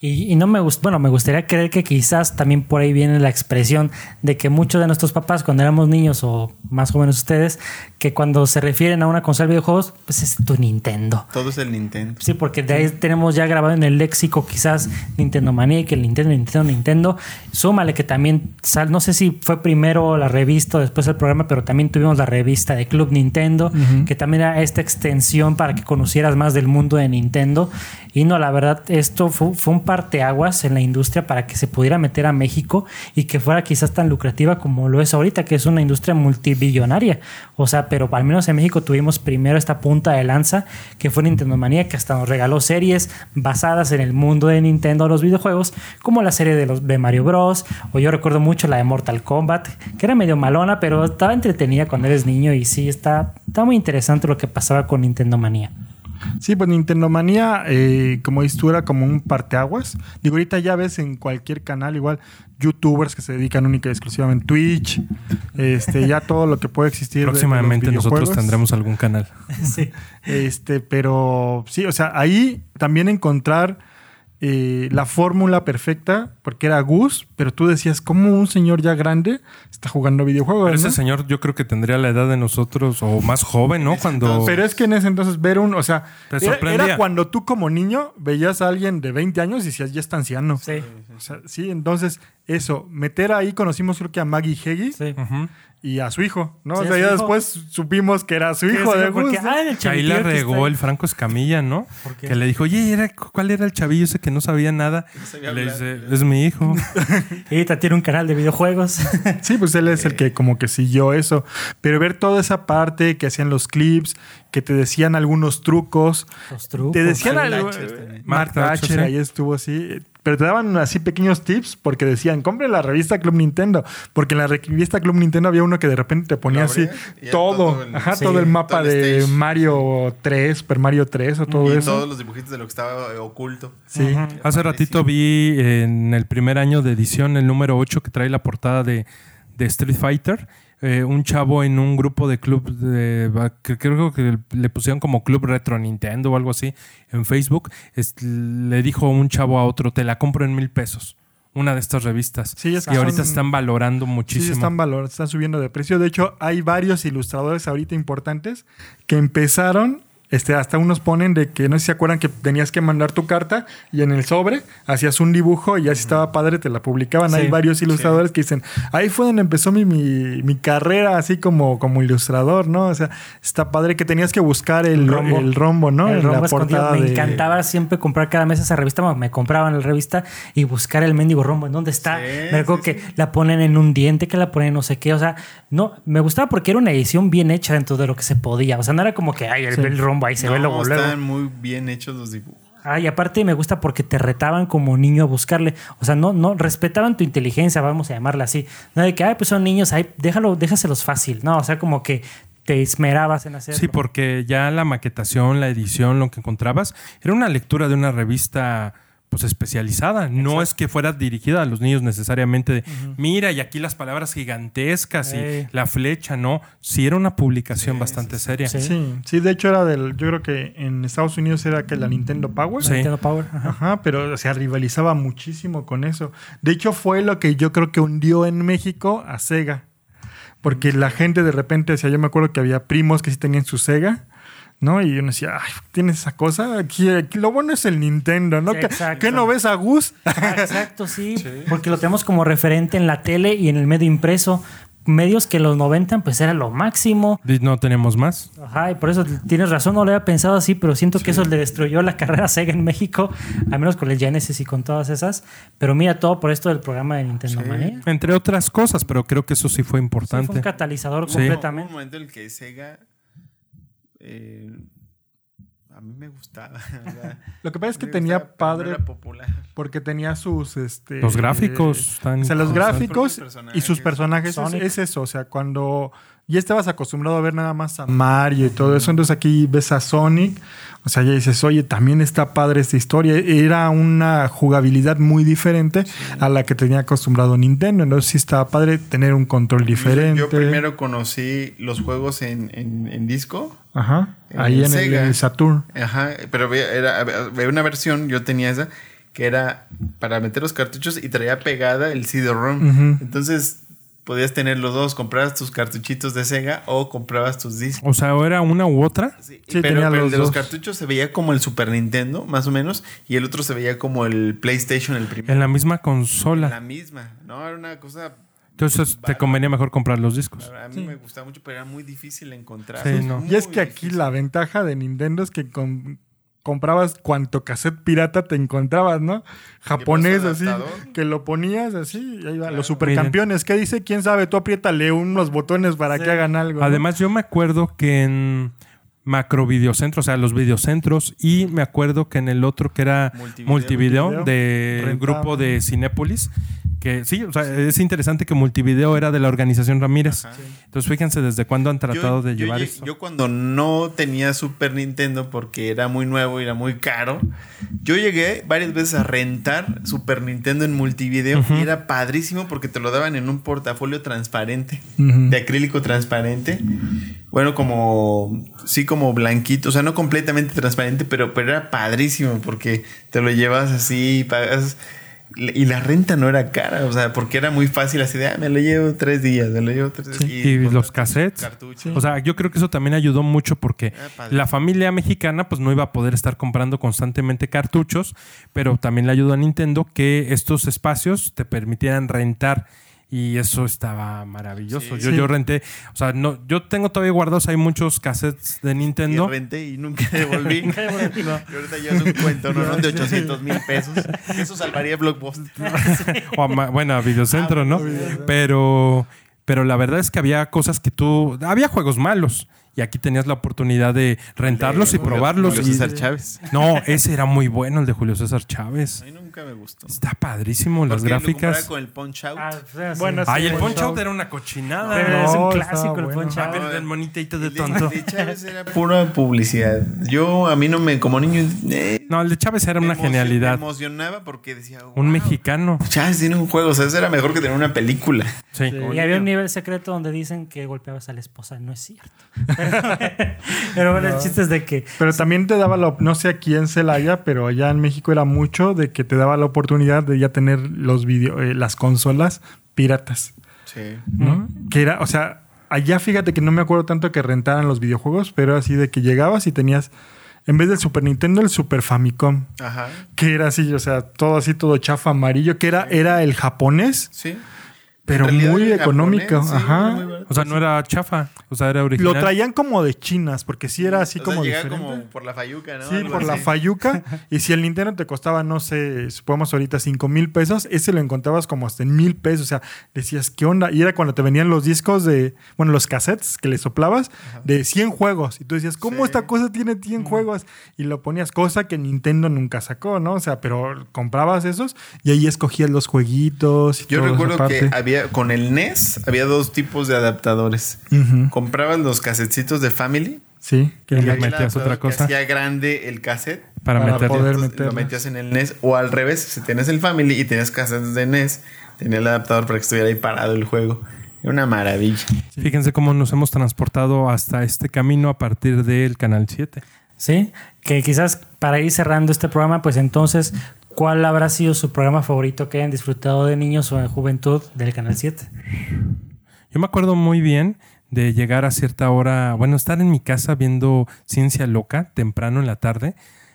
Y, y no me gusta, bueno, me gustaría creer que quizás también por ahí viene la expresión de que muchos de nuestros papás, cuando éramos niños o más jóvenes ustedes, que cuando se refieren a una consola de videojuegos, pues es tu Nintendo. Todo es el Nintendo. Sí, porque de ahí tenemos ya grabado en el léxico quizás Nintendo Manía, que el Nintendo, Nintendo, Nintendo. Súmale que también, sal, no sé si fue primero la revista o después el programa, pero también tuvimos la revista de Club Nintendo, que también era esta extensión para que conocieras más del mundo de Nintendo. Y no, la verdad, esto fue, fue un parteaguas en la industria para que se pudiera meter a México y que fuera quizás tan lucrativa como lo es ahorita, que es una industria multibillonaria. O sea, pero al menos en México tuvimos primero esta punta de lanza que fue Nintendo Manía, que hasta nos regaló series basadas en el mundo de Nintendo, los videojuegos, como la serie de los de Mario Bros. O yo recuerdo mucho la de Mortal Kombat, que era medio malona, pero estaba entretenida cuando eres niño y sí, está, está muy interesante lo que pasaba con Nintendo Manía. Sí, pues Nintendo Manía, eh, como dices tú, era como un parteaguas. Digo, ahorita ya ves en cualquier canal, igual, youtubers que se dedican única y exclusivamente a Twitch, este, ya todo lo que puede existir. Próximamente nosotros tendremos algún canal. Sí. Este, pero sí, o sea, ahí también encontrar eh, la fórmula perfecta, porque era Gus, pero tú decías, ¿cómo un señor ya grande está jugando videojuegos? Pero ese no? señor yo creo que tendría la edad de nosotros o más joven, ¿no? Cuando... Pero es que en ese entonces ver un, o sea, Te era, sorprendía. era cuando tú como niño veías a alguien de 20 años y decías, ya está anciano. Sí, O sea, sí, entonces eso, meter ahí conocimos creo que a Maggie Heggie sí. Ujú. Y a su hijo, ¿no? Sí, o sea, ya hijo. después supimos que era su hijo Sí, de porque. ¿no? ah, ahí la que regó el Franco Escamilla, ¿no? Que le dijo, oye, ¿era, ¿cuál era el chavillo ese que no sabía nada? sabía le dice, es mi hijo. Y ahorita tiene un canal de videojuegos. Sí, pues él es el que como que siguió eso. Pero ver toda esa parte que hacían los clips, que te decían algunos trucos. Los trucos. Te decían algo. También. Mark Thatcher, ahí estuvo así. Pero te daban así pequeños tips porque decían, compre la revista Club Nintendo. Porque en la revista Club Nintendo había uno que de repente te ponía así todo. todo el- ajá, Sí, todo el mapa todo el de stage. Mario 3, Super Mario 3 o todo y eso. todos los dibujitos de lo que estaba eh, oculto. Sí. Hace ratito vi en el primer año de edición, el número 8, que trae la portada de, de Street Fighter. Eh, un chavo en un grupo de club de, que creo que le pusieron como Club Retro Nintendo o algo así en Facebook. es- le dijo un chavo a otro: Te la compro en mil pesos. Una de estas revistas. Sí, es que y ahorita son- están valorando Sí, muchísimo. están valor, están subiendo de precio. De hecho, hay varios ilustradores ahorita importantes que empezaron, este, hasta unos ponen de que no sé si se acuerdan que tenías que mandar tu carta y en el sobre hacías un dibujo y ya si estaba padre te la publicaban. Sí, hay varios ilustradores que dicen, ahí fue donde empezó mi, mi, mi carrera así como, como ilustrador, ¿no? O sea, está padre que tenías que buscar el rombo, el rombo ¿no? El rombo la escondido. Me de- encantaba siempre comprar cada mes esa revista. Me compraban la revista y buscar el mendigo rombo. ¿En dónde está? Sí, me recuerdo sí, que la ponen en un diente, que la ponen en no sé qué. O sea, no, me gustaba porque era una edición bien hecha dentro de lo que se podía. O sea, no era como que, ay, el, el rombo ahí se ve No, luego, luego. Están muy bien hechos los dibujos. Ah, y aparte me gusta porque te retaban como niño a buscarle. O sea, no, no respetaban tu inteligencia, vamos a llamarla así. No de que, ay, pues son niños, ay, déjalo, déjaselos fácil. No, o sea, como que te esmerabas en hacerlo. Sí, porque ya la maquetación, la edición, lo que encontrabas, era una lectura de una revista pues especializada. No es que fuera dirigida a los niños necesariamente de, mira, y aquí las palabras gigantescas y la flecha, no. Sí era una publicación bastante seria. Sí. Sí, sí, de hecho era del, yo creo que en Estados Unidos era que la Nintendo Power. Sí. Nintendo Power. ajá. Ajá, pero o sea, rivalizaba muchísimo con eso. De hecho, fue lo que yo creo que hundió en México a Sega. Porque la gente de repente, o sea, yo me acuerdo que había primos que sí tenían su Sega, ¿no? Y uno decía, ay, ¿tienes esa cosa? Aquí, aquí lo bueno es el Nintendo, ¿no? Sí, ¿Qué, qué no ves a Gus? Ah, Exacto, sí, Porque lo tenemos como referente en la tele y en el medio impreso. Medios que en los 90 pues era lo máximo. Y No tenemos más. Ajá, y por eso tienes razón, no lo había pensado así, pero siento que eso le destruyó la carrera Sega en México, al menos con el Genesis y con todas esas. Pero mira, todo por esto del programa de Nintendo Manía. Entre otras cosas, pero creo que eso sí fue Sí, importante. fue un catalizador Sí. Completamente. un momento en el que Sega eh, a mí me gustaba. Lo que pasa es que me tenía gustaba, pero no padre era popular. porque tenía sus... Este, Los gráficos están O sea, los gráficos y sus personajes es, es eso. O sea, cuando ya estabas acostumbrado a ver nada más a Mario y todo eso, entonces aquí ves a Sonic. O sea, ya dices, oye, también está padre esta historia. Era una jugabilidad muy diferente a la que tenía acostumbrado Nintendo. Entonces sí estaba padre tener un control diferente. Yo primero conocí los juegos en, en- en disco. Ajá. en Ahí en el, Sega. el Saturn. Ajá, pero era- había una versión, yo tenía esa, que era para meter los cartuchos y traía pegada el CD-ROM. Ujú. Entonces podías tener los dos, comprabas tus cartuchitos de Sega o comprabas tus discos. O sea, ¿o era una u otra. Sí, Sí, pero, tenía pero el los de los cartuchos se veía como el Super Nintendo, más o menos, y el otro se veía como el PlayStation, el primero. En la misma La consola. misma, ¿no? Era una cosa. Entonces te convenía mejor comprar los discos. A mí me gustaba mucho, pero era muy difícil encontrar. Sí, no. Y es que aquí la ventaja de Nintendo es que con- comprabas cuanto cassette pirata te encontrabas, ¿no? Japonés así, que lo ponías así, y ahí va. Los supercampeones, ¿qué dice? ¿Quién sabe? Tú apriétale unos botones para que hagan algo. ¿no? Además, yo me acuerdo que en macro videocentros, o sea, los videocentros, y me acuerdo que en el otro que era Multivideo. multivideo, Multivideo. del Rentaban. grupo de Cinépolis, que sí, o sea, es interesante que multivideo era de la organización Ramírez. Entonces, fíjense desde cuándo han tratado Yo- de yo llevar lle- esto. Yo cuando no tenía Super Nintendo porque era muy nuevo y era muy caro, yo llegué varias veces a rentar Super Nintendo en multivideo y era padrísimo porque te lo daban en un portafolio transparente, de acrílico transparente. Bueno, como sí como blanquito, o sea, no completamente transparente, pero, pero era padrísimo porque te lo llevas así, pagas y la renta no era cara, o sea, porque era muy fácil así de, ah, me lo llevo tres días, me lo llevo tres días. Y los cassettes. cartuchos. O sea, yo creo que eso también ayudó mucho porque Ah, la familia mexicana pues no iba a poder estar comprando constantemente cartuchos, pero también le ayudó a Nintendo que estos espacios te permitieran rentar y eso estaba maravilloso. Sí. yo, Sí. yo renté, o sea, no, yo tengo todavía guardados hay muchos cassettes de Y Nintendo. renté y nunca devolví. y ahorita ya es un cuento, ¿no? ¿no? De 800 mil pesos. Eso salvaría Blockbuster. o a bueno, a Videocentro, ¿no? Pero, pero la verdad es que había cosas que tú, había juegos malos y aquí tenías la oportunidad de rentarlos y probarlos. Julio y- César Chávez. No, ese era muy bueno, el de Julio César Chávez. A mí nunca me gustó. Está padrísimo, las Porque lo comparaba gráficas. con el Punch Out. Ah, o sea, sí. Bueno, sí. Ay, el Punch Punch Out era una cochinada. Pero es un No, clásico el. Punch Out. monitito de tonto. el de Chávez era pura publicidad. Yo, a mí no me, como niño, eh, No, el de Chávez era una emocion- Me genialidad. emocionaba porque decía, Un "Wow, mexicano. Chávez tiene un juego, o sea, eso era mejor que tener una película. Sí. Sí. Y había un nivel secreto donde dicen que golpeabas a la esposa. No es cierto. Pero, pero bueno, el chiste es de que Pero también te daba la, no sé a quién se la haya, pero allá en México era mucho de que te daba la oportunidad de ya tener los video, eh, las consolas piratas, Sí. ¿no? Que era, o sea, allá fíjate que no me acuerdo tanto que rentaran los videojuegos, pero así de que llegabas y tenías, en vez del Super Nintendo, el Super Famicom, Ajá. que era así, o sea, todo así, todo chafa amarillo, que era, era el japonés, Sí. Pero muy económico, japonés, ajá. muy. O sea, no era chafa, o sea, era original. Lo traían como de chinas, porque sí era así O sea, como llegaba diferente. como por la fayuca, ¿no? Sí, Algo por la. Fayuca. y si el Nintendo te costaba, no sé, supongamos ahorita 5 mil pesos, ese lo encontrabas como hasta en mil pesos. O sea, decías, ¿qué onda? Y era cuando te venían los discos de, bueno, los cassettes que le soplabas de 100 juegos. Y tú decías, ¿cómo Sí. esta cosa tiene 100 juegos? Y lo ponías, cosa que Nintendo nunca sacó, ¿no? O sea, pero comprabas esos y ahí escogías los jueguitos. Y Yo todo recuerdo que parte. Había, con el NES, había dos tipos de adaptadores. Ujú. Comprabas los casetitos de Family. Sí, que le metías otra cosa. hacía grande el cassette. para, poder- meterlo. lo metías en el NES. O al revés, si tenías el Family y tenías cassettes de NES, tenía el adaptador para que estuviera ahí parado el juego. Era una maravilla. Fíjense cómo nos hemos transportado hasta este camino a partir del Canal 7. Sí, que quizás para ir cerrando este programa, pues entonces, ¿cuál habrá sido su programa favorito que hayan disfrutado de niños o en juventud del Canal 7? Yo me acuerdo muy bien de llegar a cierta hora, bueno, estar en mi casa viendo Ciencia Loca temprano en la tarde.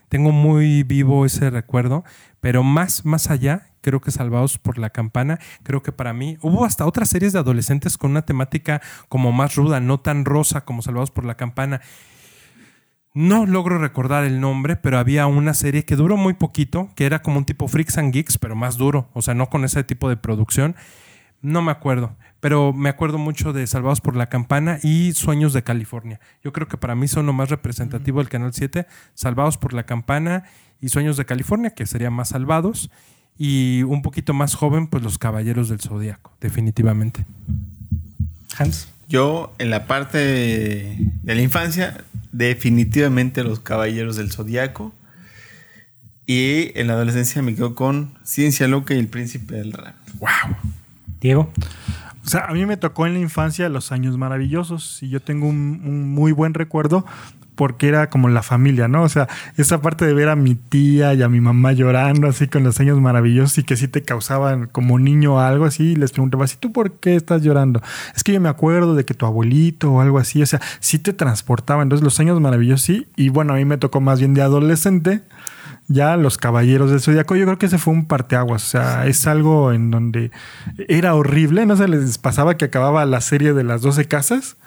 Tengo muy vivo ese recuerdo, pero más, más allá, creo que Salvados por la Campana, creo que para mí hubo hasta otras series de adolescentes con una temática como más ruda, no tan rosa como Salvados por la Campana. No logro recordar el nombre, pero había una serie que duró muy poquito, que era como un tipo Freaks and Geeks, pero más duro, o sea, no con ese tipo de producción. No me acuerdo, pero me acuerdo mucho de Salvados por la Campana y Sueños de California. Yo creo que para mí son lo más representativo del Canal 7, Salvados por la Campana y Sueños de California, que serían más salvados, y un poquito más joven, pues Los Caballeros del Zodíaco, definitivamente. Hans. Yo, en la parte de, de la infancia, definitivamente los Caballeros del Zodiaco. Y en la adolescencia me quedo con Ciencia Loca y el Príncipe del Rap. Diego. O sea, a mí me tocó en la infancia los años maravillosos y yo tengo un, un muy buen recuerdo porque era como la familia, ¿no? O sea, esa parte de ver a mi tía y a mi mamá llorando así con los años maravillosos y que sí te causaban como niño algo así, y les preguntaba, ¿y tú por qué estás llorando? Es que yo me acuerdo de que tu abuelito o algo así, o sea, sí te transportaba. Entonces, los años maravillosos sí, y bueno, a mí me tocó más bien de adolescente ya los caballeros del zodiaco, yo creo que ese fue un parteaguas. O sea, es algo en donde era horrible. No se les pasaba que acababa la serie de las 12 casas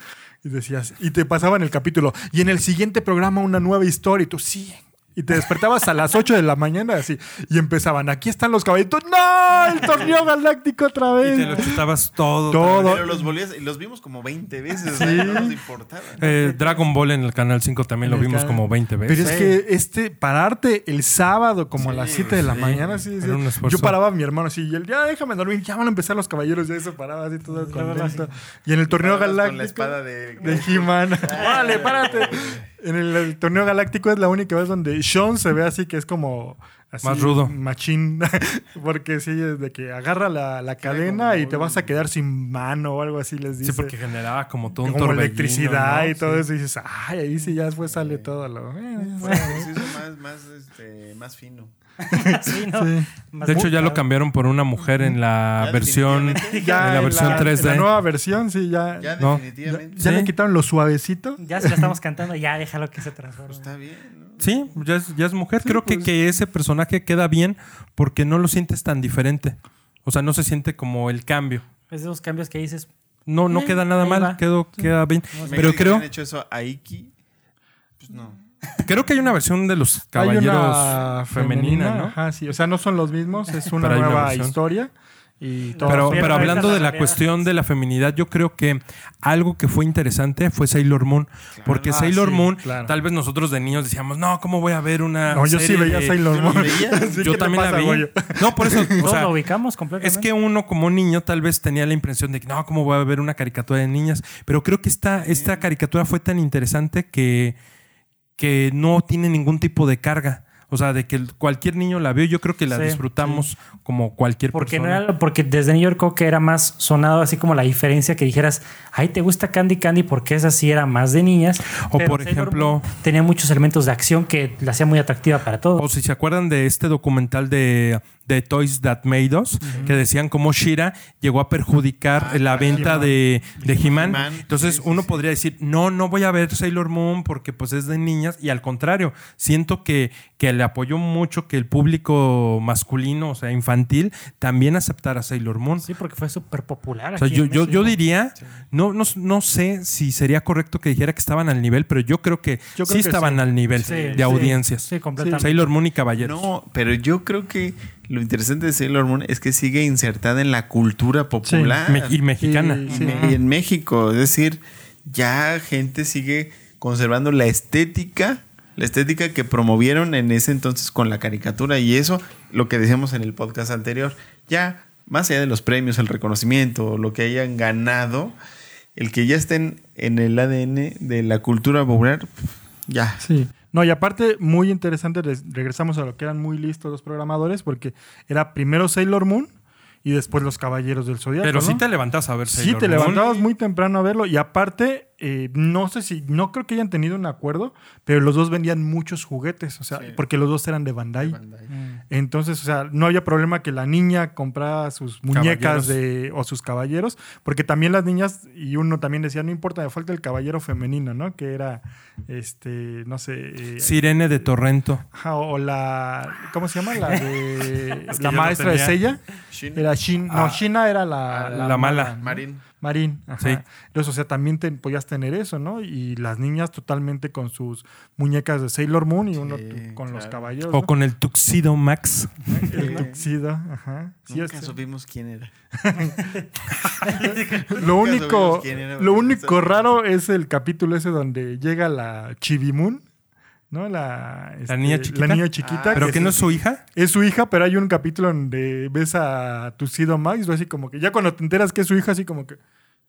y decías, y te pasaban el capítulo. Y en el siguiente programa una nueva historia y tú, sí, y te despertabas a las 8 de la mañana así. Y empezaban, aquí están los caballitos. ¡No! El torneo galáctico otra vez. Y te lo chutabas todo. Todo. Pero los volvías y los vimos como 20 veces. o sea, no nos importaba. Eh, Dragon Ball en el canal 5 también lo el vimos canal. como 20 veces. Pero es que este, pararte el sábado como a las 7 de la sí. mañana, sí, sí. Era un esfuerzo. Yo paraba a mi hermano así, y él, ya déjame dormir, ya van a empezar los caballeros, ya eso paraba así todo contento. Y en el torneo galáctico. Con la espada de... de He-Man. ¡Órale, párate! En el, el torneo galáctico es la única vez donde Sean se ve así que es como. así, Más rudo. Machín. Porque sí, es de que agarra la, la cadena y te vas a quedar sin mano o algo así, les dice. Sí, porque generaba como todo un como torbellino, electricidad ¿no? y todo Sí. eso. Y dices, ay, ahí sí ya después sale todo lo. eh, Bueno, se hizo más, más, este, más fino. Sí, ¿no? Sí. Más De hecho, ya lo cambiaron por una mujer en la Ya, versión. Ya en la versión en 3D. La nueva versión, sí, ya. Ya No. definitivamente. ya Sí. le quitaron lo suavecito. Ya se la estamos cantando, ya déjalo que se transforme. Pues está bien, ¿no? Sí, ya es, ya es mujer. Creo pues. que, que ese personaje queda bien porque no lo sientes tan diferente. O sea, no se siente como el cambio. Es de esos cambios que dices, No, no Eh, queda nada mal, quedó, queda bien. Pero que creo, han hecho eso a Iki. Pues no. Creo que hay una versión de los caballeros Hay una femenina, ¿no? Ajá, sí. O sea, no son los mismos, es una Pero hay una nueva historia. Y todo Pero, Pero hablando la de la cuestión de la feminidad, yo creo que algo que fue interesante fue Sailor Moon. Porque Ah, Sailor sí, Moon, claro. tal vez nosotros de niños decíamos, no, ¿cómo voy a ver una. No, yo sí veía de- Sailor Moon. veía. Sí, ¿qué Yo también pasa, la vi. No, por eso. o todos sea, lo ubicamos completamente. Es que uno como niño tal vez tenía la impresión de que no, ¿cómo voy a ver una caricatura de niñas? Pero creo que esta, esta caricatura fue tan interesante que, que no tiene ningún tipo de carga. O sea, de que cualquier niño la vio, yo creo que la Sí, disfrutamos como cualquier Porque, no persona. era, porque desde New York creo que era más sonado así como la diferencia que dijeras, ay, te gusta Candy Candy porque esa sí era más de niñas. O Pero por ejemplo- tenía muchos elementos de acción que la hacía muy atractiva para todos. O si se acuerdan de este documental de, de Toys That Made Us, que decían cómo Shira llegó a perjudicar Ah, la venta de, de He-Man. Entonces Sí, sí, uno sí. podría decir, no, no voy a ver Sailor Moon porque pues es de niñas. Y al contrario, siento que, que le apoyó mucho que el público masculino, o sea, infantil, también aceptara Sailor Moon. Sí, porque fue súper popular. O sea, aquí yo, en yo, yo diría, no, no, no sé si sería correcto que dijera que estaban al nivel, pero yo creo que Yo creo sí que estaban sí. al nivel Sí, de sí, audiencias. Sí, completamente. Sailor Moon y Caballeros. No, pero yo creo que lo interesante de Sailor Moon es que sigue insertada en la cultura popular. Me- y mexicana. Sí. y en México. Es decir, ya gente sigue conservando la estética, la estética que promovieron en ese entonces con la caricatura. Y eso, lo que decíamos en el podcast anterior, ya más allá de los premios, el reconocimiento, lo que hayan ganado, el que ya estén en el ADN de la cultura popular, ya. Sí. No, y aparte, muy interesante, res- regresamos a lo que eran muy listos los programadores, porque era primero Sailor Moon y después los Caballeros del Zodiaco. Pero sí ¿no? te levantas a ver Sí, Sailor te Moon. levantabas muy temprano a verlo. Y aparte, eh, no sé si, no creo que hayan tenido un acuerdo, pero los dos vendían muchos juguetes, o sea, Sí. porque los dos eran de Bandai. Mm. Entonces, o sea, no había problema que la niña comprara sus muñecas de, o sus caballeros, porque también las niñas, y uno también decía, no importa, me falta el caballero femenino, ¿no? Que era, este, no sé. eh, Sirene de Torrento. ajá, o la, ¿cómo se llama? La de Es que la no maestra de. Sella. Shin- Era Shin, no, Ah. Shina era la, La mala. ¿no? Marín. Marín. ajá. Sí. Entonces, o sea, también te, podías tener eso, ¿no? Y las niñas totalmente con sus muñecas de Sailor Moon y uno Sí, con los claro. caballeros. O ¿no? con el Tuxedo Max. el tuxido, ajá. Sí, Nunca este- supimos quién era. Lo único, supimos quién era, lo único raro es el capítulo ese donde llega la Chibimun, ¿no? La, este, niña chiquita? La niña chiquita. Ah, ¿Pero que que no es su hija? es su hija, pero hay un capítulo donde ves a tu Sido Max, así como que ya cuando te enteras que es su hija, así como que,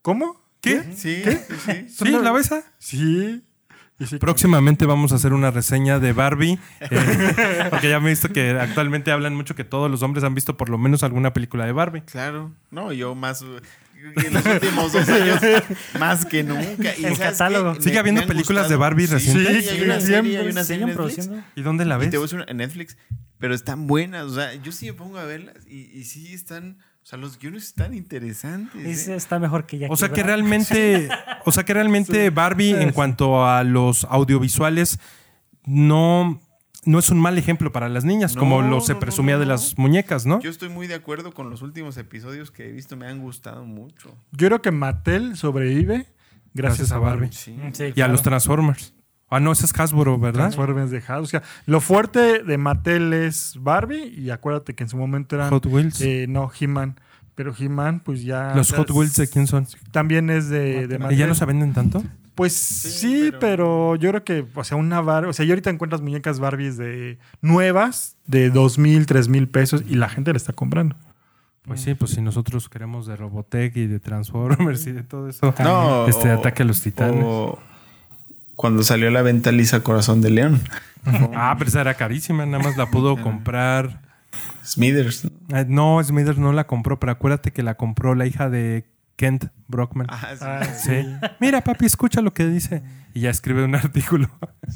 ¿cómo? ¿Qué? Sí, sí, sí. ¿Sí? ¿La besa? Sí. Sí, Próximamente vamos a hacer una reseña de Barbie. eh, porque ya me he visto que actualmente hablan mucho que todos los hombres han visto por lo menos alguna película de Barbie. Claro. No, yo más. En los últimos dos años más que nunca. Y El ¿sabes catálogo. ¿Sigue Me- habiendo películas de. Barbie Sí, recientes? Sí, hay una Sí, serie, siempre hay una serie en Netflix. ¿Y dónde la Y ves? te voy a decir una- en Netflix, pero están buenas. O sea, yo sí me pongo a verlas y, y sí están. O sea, los guiones están interesantes. ¿eh? está mejor que ya. O sea que realmente, o sea que realmente Barbie en cuanto a los audiovisuales no, no es un mal ejemplo para las niñas, No, como lo se no, presumía no, de no. las muñecas, ¿no? Yo estoy muy de acuerdo con los últimos episodios que he visto. Me han gustado mucho. Yo creo que Mattel sobrevive gracias, Gracias a a Barbie. Barbie. Sí. Sí, Y a los Transformers. Ah, no, ese es Hasbro, ¿verdad? Transformers de Hasbro. O sea, lo fuerte de Mattel es Barbie y acuérdate que en su momento eran... Hot Wheels. eh, no, He-Man. Pero He-Man, pues ya... los o sea, Hot Wheels de quién son? También es de, de ¿Y Mattel. ya no se venden tanto? Pues sí, pero- pero... yo creo que, o sea, una Barbie... O sea, yo ahorita encuentras muñecas Barbies de nuevas de dos mil, tres mil pesos y la gente la está comprando. Pues sí, pues si nosotros queremos de Robotech y de Transformers y de todo eso. No, Este o- ataque a los titanes. o cuando salió a la venta Lisa Corazón de León. Ah, pero esa era carísima, nada más la pudo comprar. Smithers. ¿no? Eh, No, Smithers no la compró, pero acuérdate que la compró la hija de Kent Brockman. Ah, sí. Sí. Mira, papi, escucha lo que dice. Y ya escribe un artículo.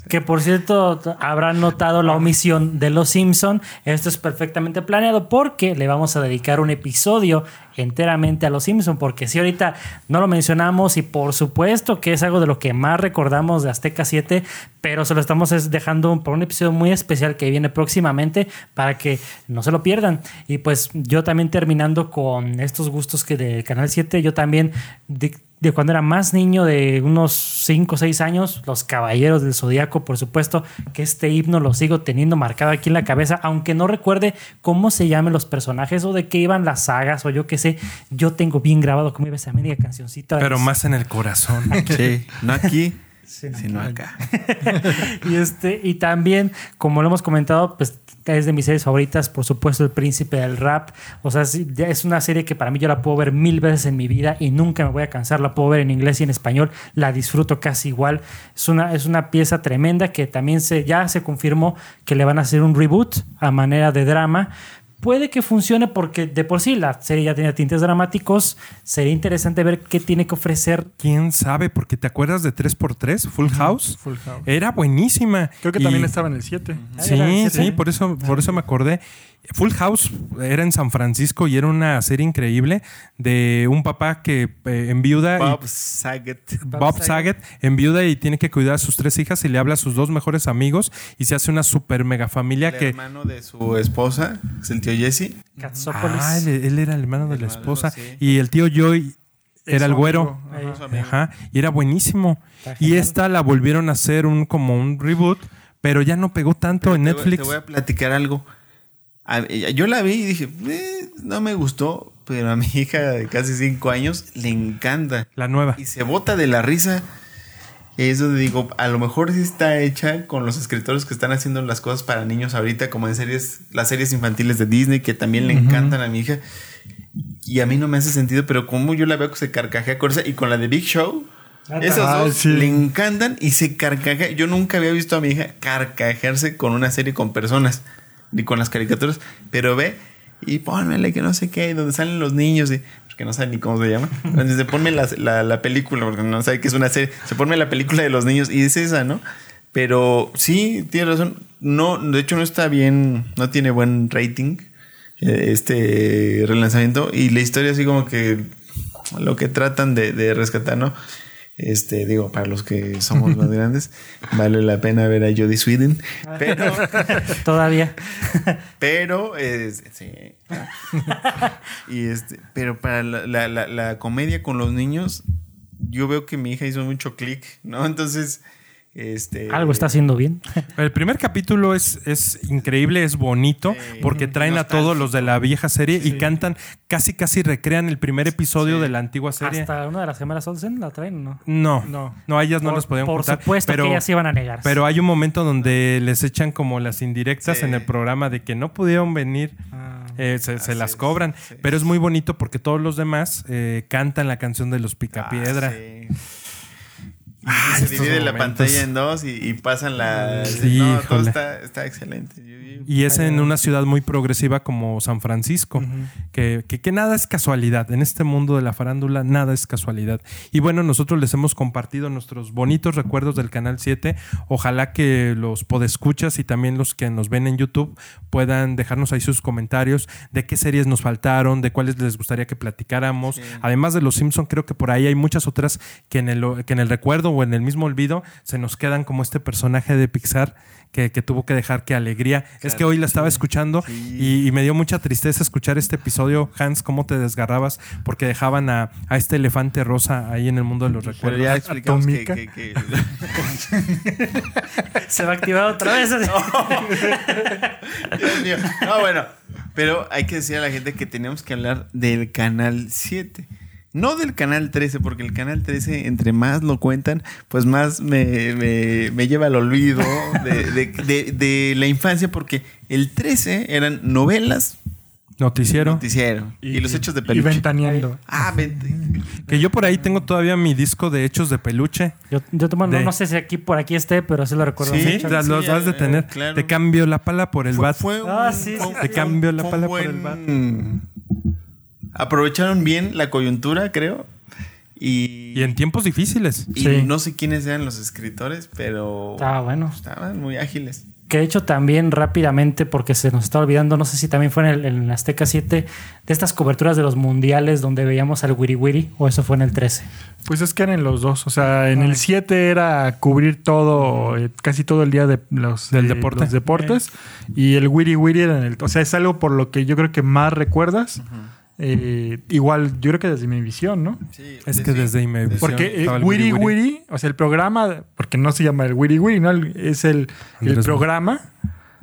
Que por cierto, habrán notado la omisión de Los Simpson. Esto es perfectamente planeado porque le vamos a dedicar un episodio enteramente a Los Simpson. Porque si ahorita no lo mencionamos y por supuesto que es algo de lo que más recordamos de Azteca 7, pero se lo estamos es dejando por un episodio muy especial que viene próximamente para que no se lo pierdan. Y pues yo también terminando con estos gustos que del Canal 7, yo también de, de cuando era más niño, de unos 5 o 6 años, Los Caballeros del Zodíaco, por supuesto, que este himno lo sigo teniendo marcado aquí en la cabeza, aunque no recuerde cómo se llaman los personajes o de qué iban las sagas o yo qué sé, yo tengo bien grabado cómo iba esa media cancioncita. Pero los- más en el corazón. Sí, no aquí, sino acá. y este y también como lo hemos comentado pues es de mis series favoritas por supuesto el príncipe del rap. O sea es una serie que para mí yo la puedo ver mil veces en mi vida y nunca me voy a cansar. La puedo ver en inglés y en español. La disfruto casi igual. Es una es una pieza tremenda que también se ya se confirmó que le van a hacer un reboot a manera de drama Puede que funcione porque de por sí la serie ya tenía tintes dramáticos. Sería interesante ver qué tiene que ofrecer ¿Quién sabe? Porque te acuerdas de 3x3, Full House. Full House. Era buenísima. Creo que Y- también estaba en el 7. Sí, sí, por eso, por eso me acordé. Full House era en San Francisco y era una serie increíble de un papá que eh, enviuda y- Bob Saget. Bob Saget enviuda y tiene que cuidar a sus tres hijas y le habla a sus dos mejores amigos y se hace una super mega familia El que hermano de su esposa, es el tío Jesse. Katsopolis. Ah, él, él era el hermano de la esposa sí. y el tío Joy era el güero. Ajá, y era buenísimo. Y esta la volvieron a hacer un como un reboot, pero ya no pegó tanto en Te voy- Netflix. Te voy a platicar algo. A- Yo la vi y dije, "Eh, no me gustó, pero a mi hija de casi cinco años le encanta. La nueva. Y se bota de la risa. Y es donde digo, a lo mejor sí está hecha con los escritores que están haciendo las cosas para niños ahorita, como en series, las series infantiles de Disney, que también le encantan a mi hija. Y a mí no me hace sentido, pero como yo la veo que se carcajea con esa, y con la de Big Show, Ah, dos sí. le encantan y se carcajea. Yo nunca había visto a mi hija carcajearse con una serie con personas, ni con las caricaturas, pero ve y pónmele que no sé qué, donde salen los niños y que no sabe ni cómo se llama. Entonces, ponme la, la- la película, porque no sabe que es una serie. Se pone la película de los niños y es esa, ¿no? Pero sí, tiene razón. No, de hecho, no está bien, no tiene buen rating eh, este relanzamiento. Y la historia, así como que lo que tratan de, de rescatar, ¿no? Este, digo, para los que somos más grandes, vale la pena ver a Jodie Sweden. Pero, Todavía. pero, es- sí. y este, pero para la, la- la- la comedia con los niños, yo veo que mi hija hizo mucho clic, ¿no? Entonces, este. Algo está haciendo bien. El primer capítulo es, es increíble, es bonito, Sí. porque traen a todos los de la vieja serie y cantan, casi casi recrean el primer episodio Sí. de la antigua serie. Hasta una de las gemelas Olsen la traen, ¿no? No, No. no, a ellas no las podían Por juntar, supuesto pero, que ellas iban a negar. pero hay un momento donde les echan como las indirectas Sí. en el programa de que no pudieron venir. Ah. eh, se, las es, cobran, sí. pero es muy bonito porque todos los demás eh, cantan la canción de los Picapiedra. Ah, Ah, se divide la pantalla en dos y, y pasan la. Sí, no, todo está, está excelente. Y es en una ciudad muy progresiva como San Francisco, que, que, que nada es casualidad. En este mundo de la farándula, nada es casualidad. Y bueno, nosotros les hemos compartido nuestros bonitos recuerdos del Canal 7. Ojalá que los podescuchas y también los que nos ven en YouTube puedan dejarnos ahí sus comentarios de qué series nos faltaron, de cuáles les gustaría que platicáramos. Además de Los Simpson, creo que por ahí hay muchas otras que en, el, que en el recuerdo o en el mismo olvido se nos quedan como este personaje de Pixar que, que tuvo que dejar que alegría. es que hoy la estaba escuchando y, y me dio mucha tristeza escuchar este episodio, Hans, cómo te desgarrabas porque dejaban a, a este elefante rosa ahí en el mundo de los Pero recuerdos. ya explicamos que, que- que- Se va a activar otra vez. Dios mío. No, bueno, pero hay que decir a la gente que tenemos que hablar del canal 7. No del canal 13, porque el canal 13, entre más lo cuentan, pues más me, me- me lleva al olvido de, de- de- de la infancia, porque el 13 eran novelas, Noticiero. noticiero y, los hechos de Y peluche. ventaneando. ah, vente. Que yo por ahí tengo todavía mi disco de hechos de peluche. Yo, yo tomo- no, De- no sé si aquí por aquí esté, pero sí lo recuerdo Sí, Sí, los sí, has de eh, tener. claro. Te cambio la pala por el bat. fue un- Ah, sí, Te cambio la pala por el buen- Aprovecharon bien la coyuntura, creo. Y, Y en tiempos difíciles. y Sí. no sé quiénes eran los escritores, pero Ah, bueno. estaban muy ágiles. Que de hecho también rápidamente, porque se nos está olvidando, no sé si también fue en el en Azteca 7, de estas coberturas de los mundiales donde veíamos al Wiri Wiri, o eso fue en el 13. Pues es que eran los dos. O sea, en el 7 era cubrir todo, eh, casi todo el día de los, Del de deporte. los deportes. Y el Wiri Wiri era en el. O sea, es algo por lo que yo creo que más recuerdas. Eh, igual, yo creo que desde mi visión, ¿no? Es que desde Imevisión Porque eh, Wiri Wiri o sea, el programa, porque no se llama el Wiri Wiri, ¿no? El- Es el, el programa,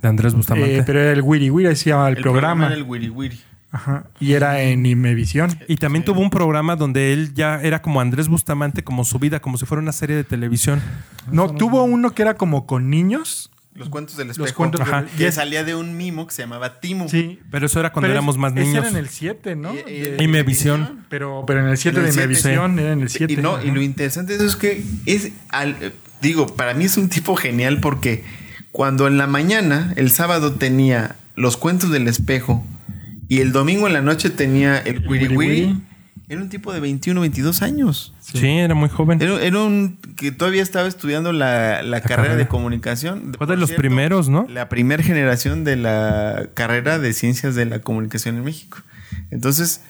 de Andrés Bustamante. eh, pero era el Wiri Wiri, así se llama el, El programa. era el Wiri Wiri. Ajá, y era en Imevisión. Y también tuvo un programa donde él ya era como Andrés Bustamante, como su vida, como si fuera una serie de televisión. No, tuvo uno que era como con niños. Los cuentos del espejo. Los cuentos Ajá. del- Que salía de un mimo que se llamaba Timo. Sí. Pero eso era cuando Pero éramos más ese niños. era en el 7, ¿no? Y- y- De- Imevisión. pero, pero en el 7 En de el siete, Imevisión era en el 7. Y, no, y lo interesante de eso es que es, al- eh, digo, para mí es un tipo genial porque cuando en la mañana, el sábado tenía los cuentos del espejo y el domingo en la noche tenía el Wiri Wiri, Wiri. Era un tipo de 21, 22 años. Sí. era muy joven. Era, era un que todavía estaba estudiando la, la carrera carrera. de comunicación. Fue de los cierto, primeros, ¿no? La primera generación de la carrera de ciencias de la comunicación en México. Entonces,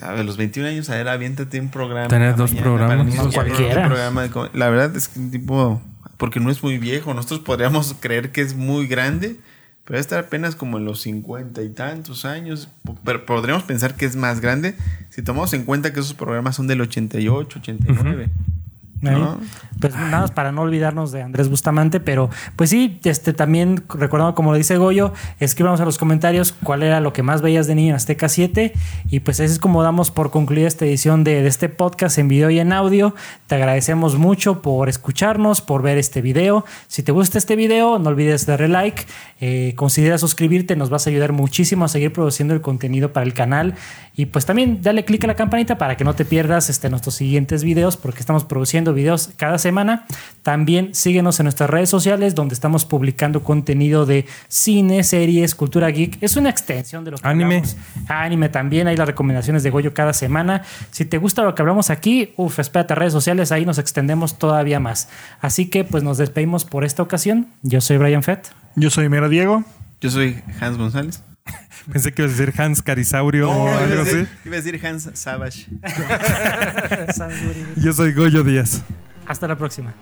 a los 21 años, a ver, aviéntate un programa. Tener dos mañana programas. No, cualquiera. programa la verdad es que un tipo, porque no es muy viejo. Nosotros podríamos creer que es muy grande, pero está apenas como en los 50 y tantos años. Pero podríamos pensar que es más grande si tomamos en cuenta que esos programas son del 88, 89. Ahí. ¿No? Pues nada más para no olvidarnos de Andrés Bustamante, pero pues sí, este también recordando como lo dice Goyo, escríbanos a los comentarios cuál era lo que más veías de niño en Azteca 7 y pues así es como damos por concluida esta edición de, de este podcast en video y en audio. Te agradecemos mucho por escucharnos, por ver este video. Si te gusta este video, no olvides darle like, eh, considera suscribirte, nos vas a ayudar muchísimo a seguir produciendo el contenido para el canal y pues también dale click a la campanita para que no te pierdas este, nuestros siguientes videos porque estamos produciendo videos cada semana. También síguenos en nuestras redes sociales donde estamos publicando contenido de cine, series, cultura geek. Es una extensión de lo que Anime. hablamos. Anime también, hay las recomendaciones de Goyo cada semana. Si te gusta lo que hablamos aquí, uff, espérate a redes sociales, ahí nos extendemos todavía más. Así que pues nos despedimos por esta ocasión. Yo soy Brian Fett. Yo soy Mero Diego. Yo soy Hans González. Pensé que ibas a decir Hans Carisaurio o iba, algo a así. decir, iba a decir Hans Savage. Yo soy Goyo Díaz. Hasta la próxima.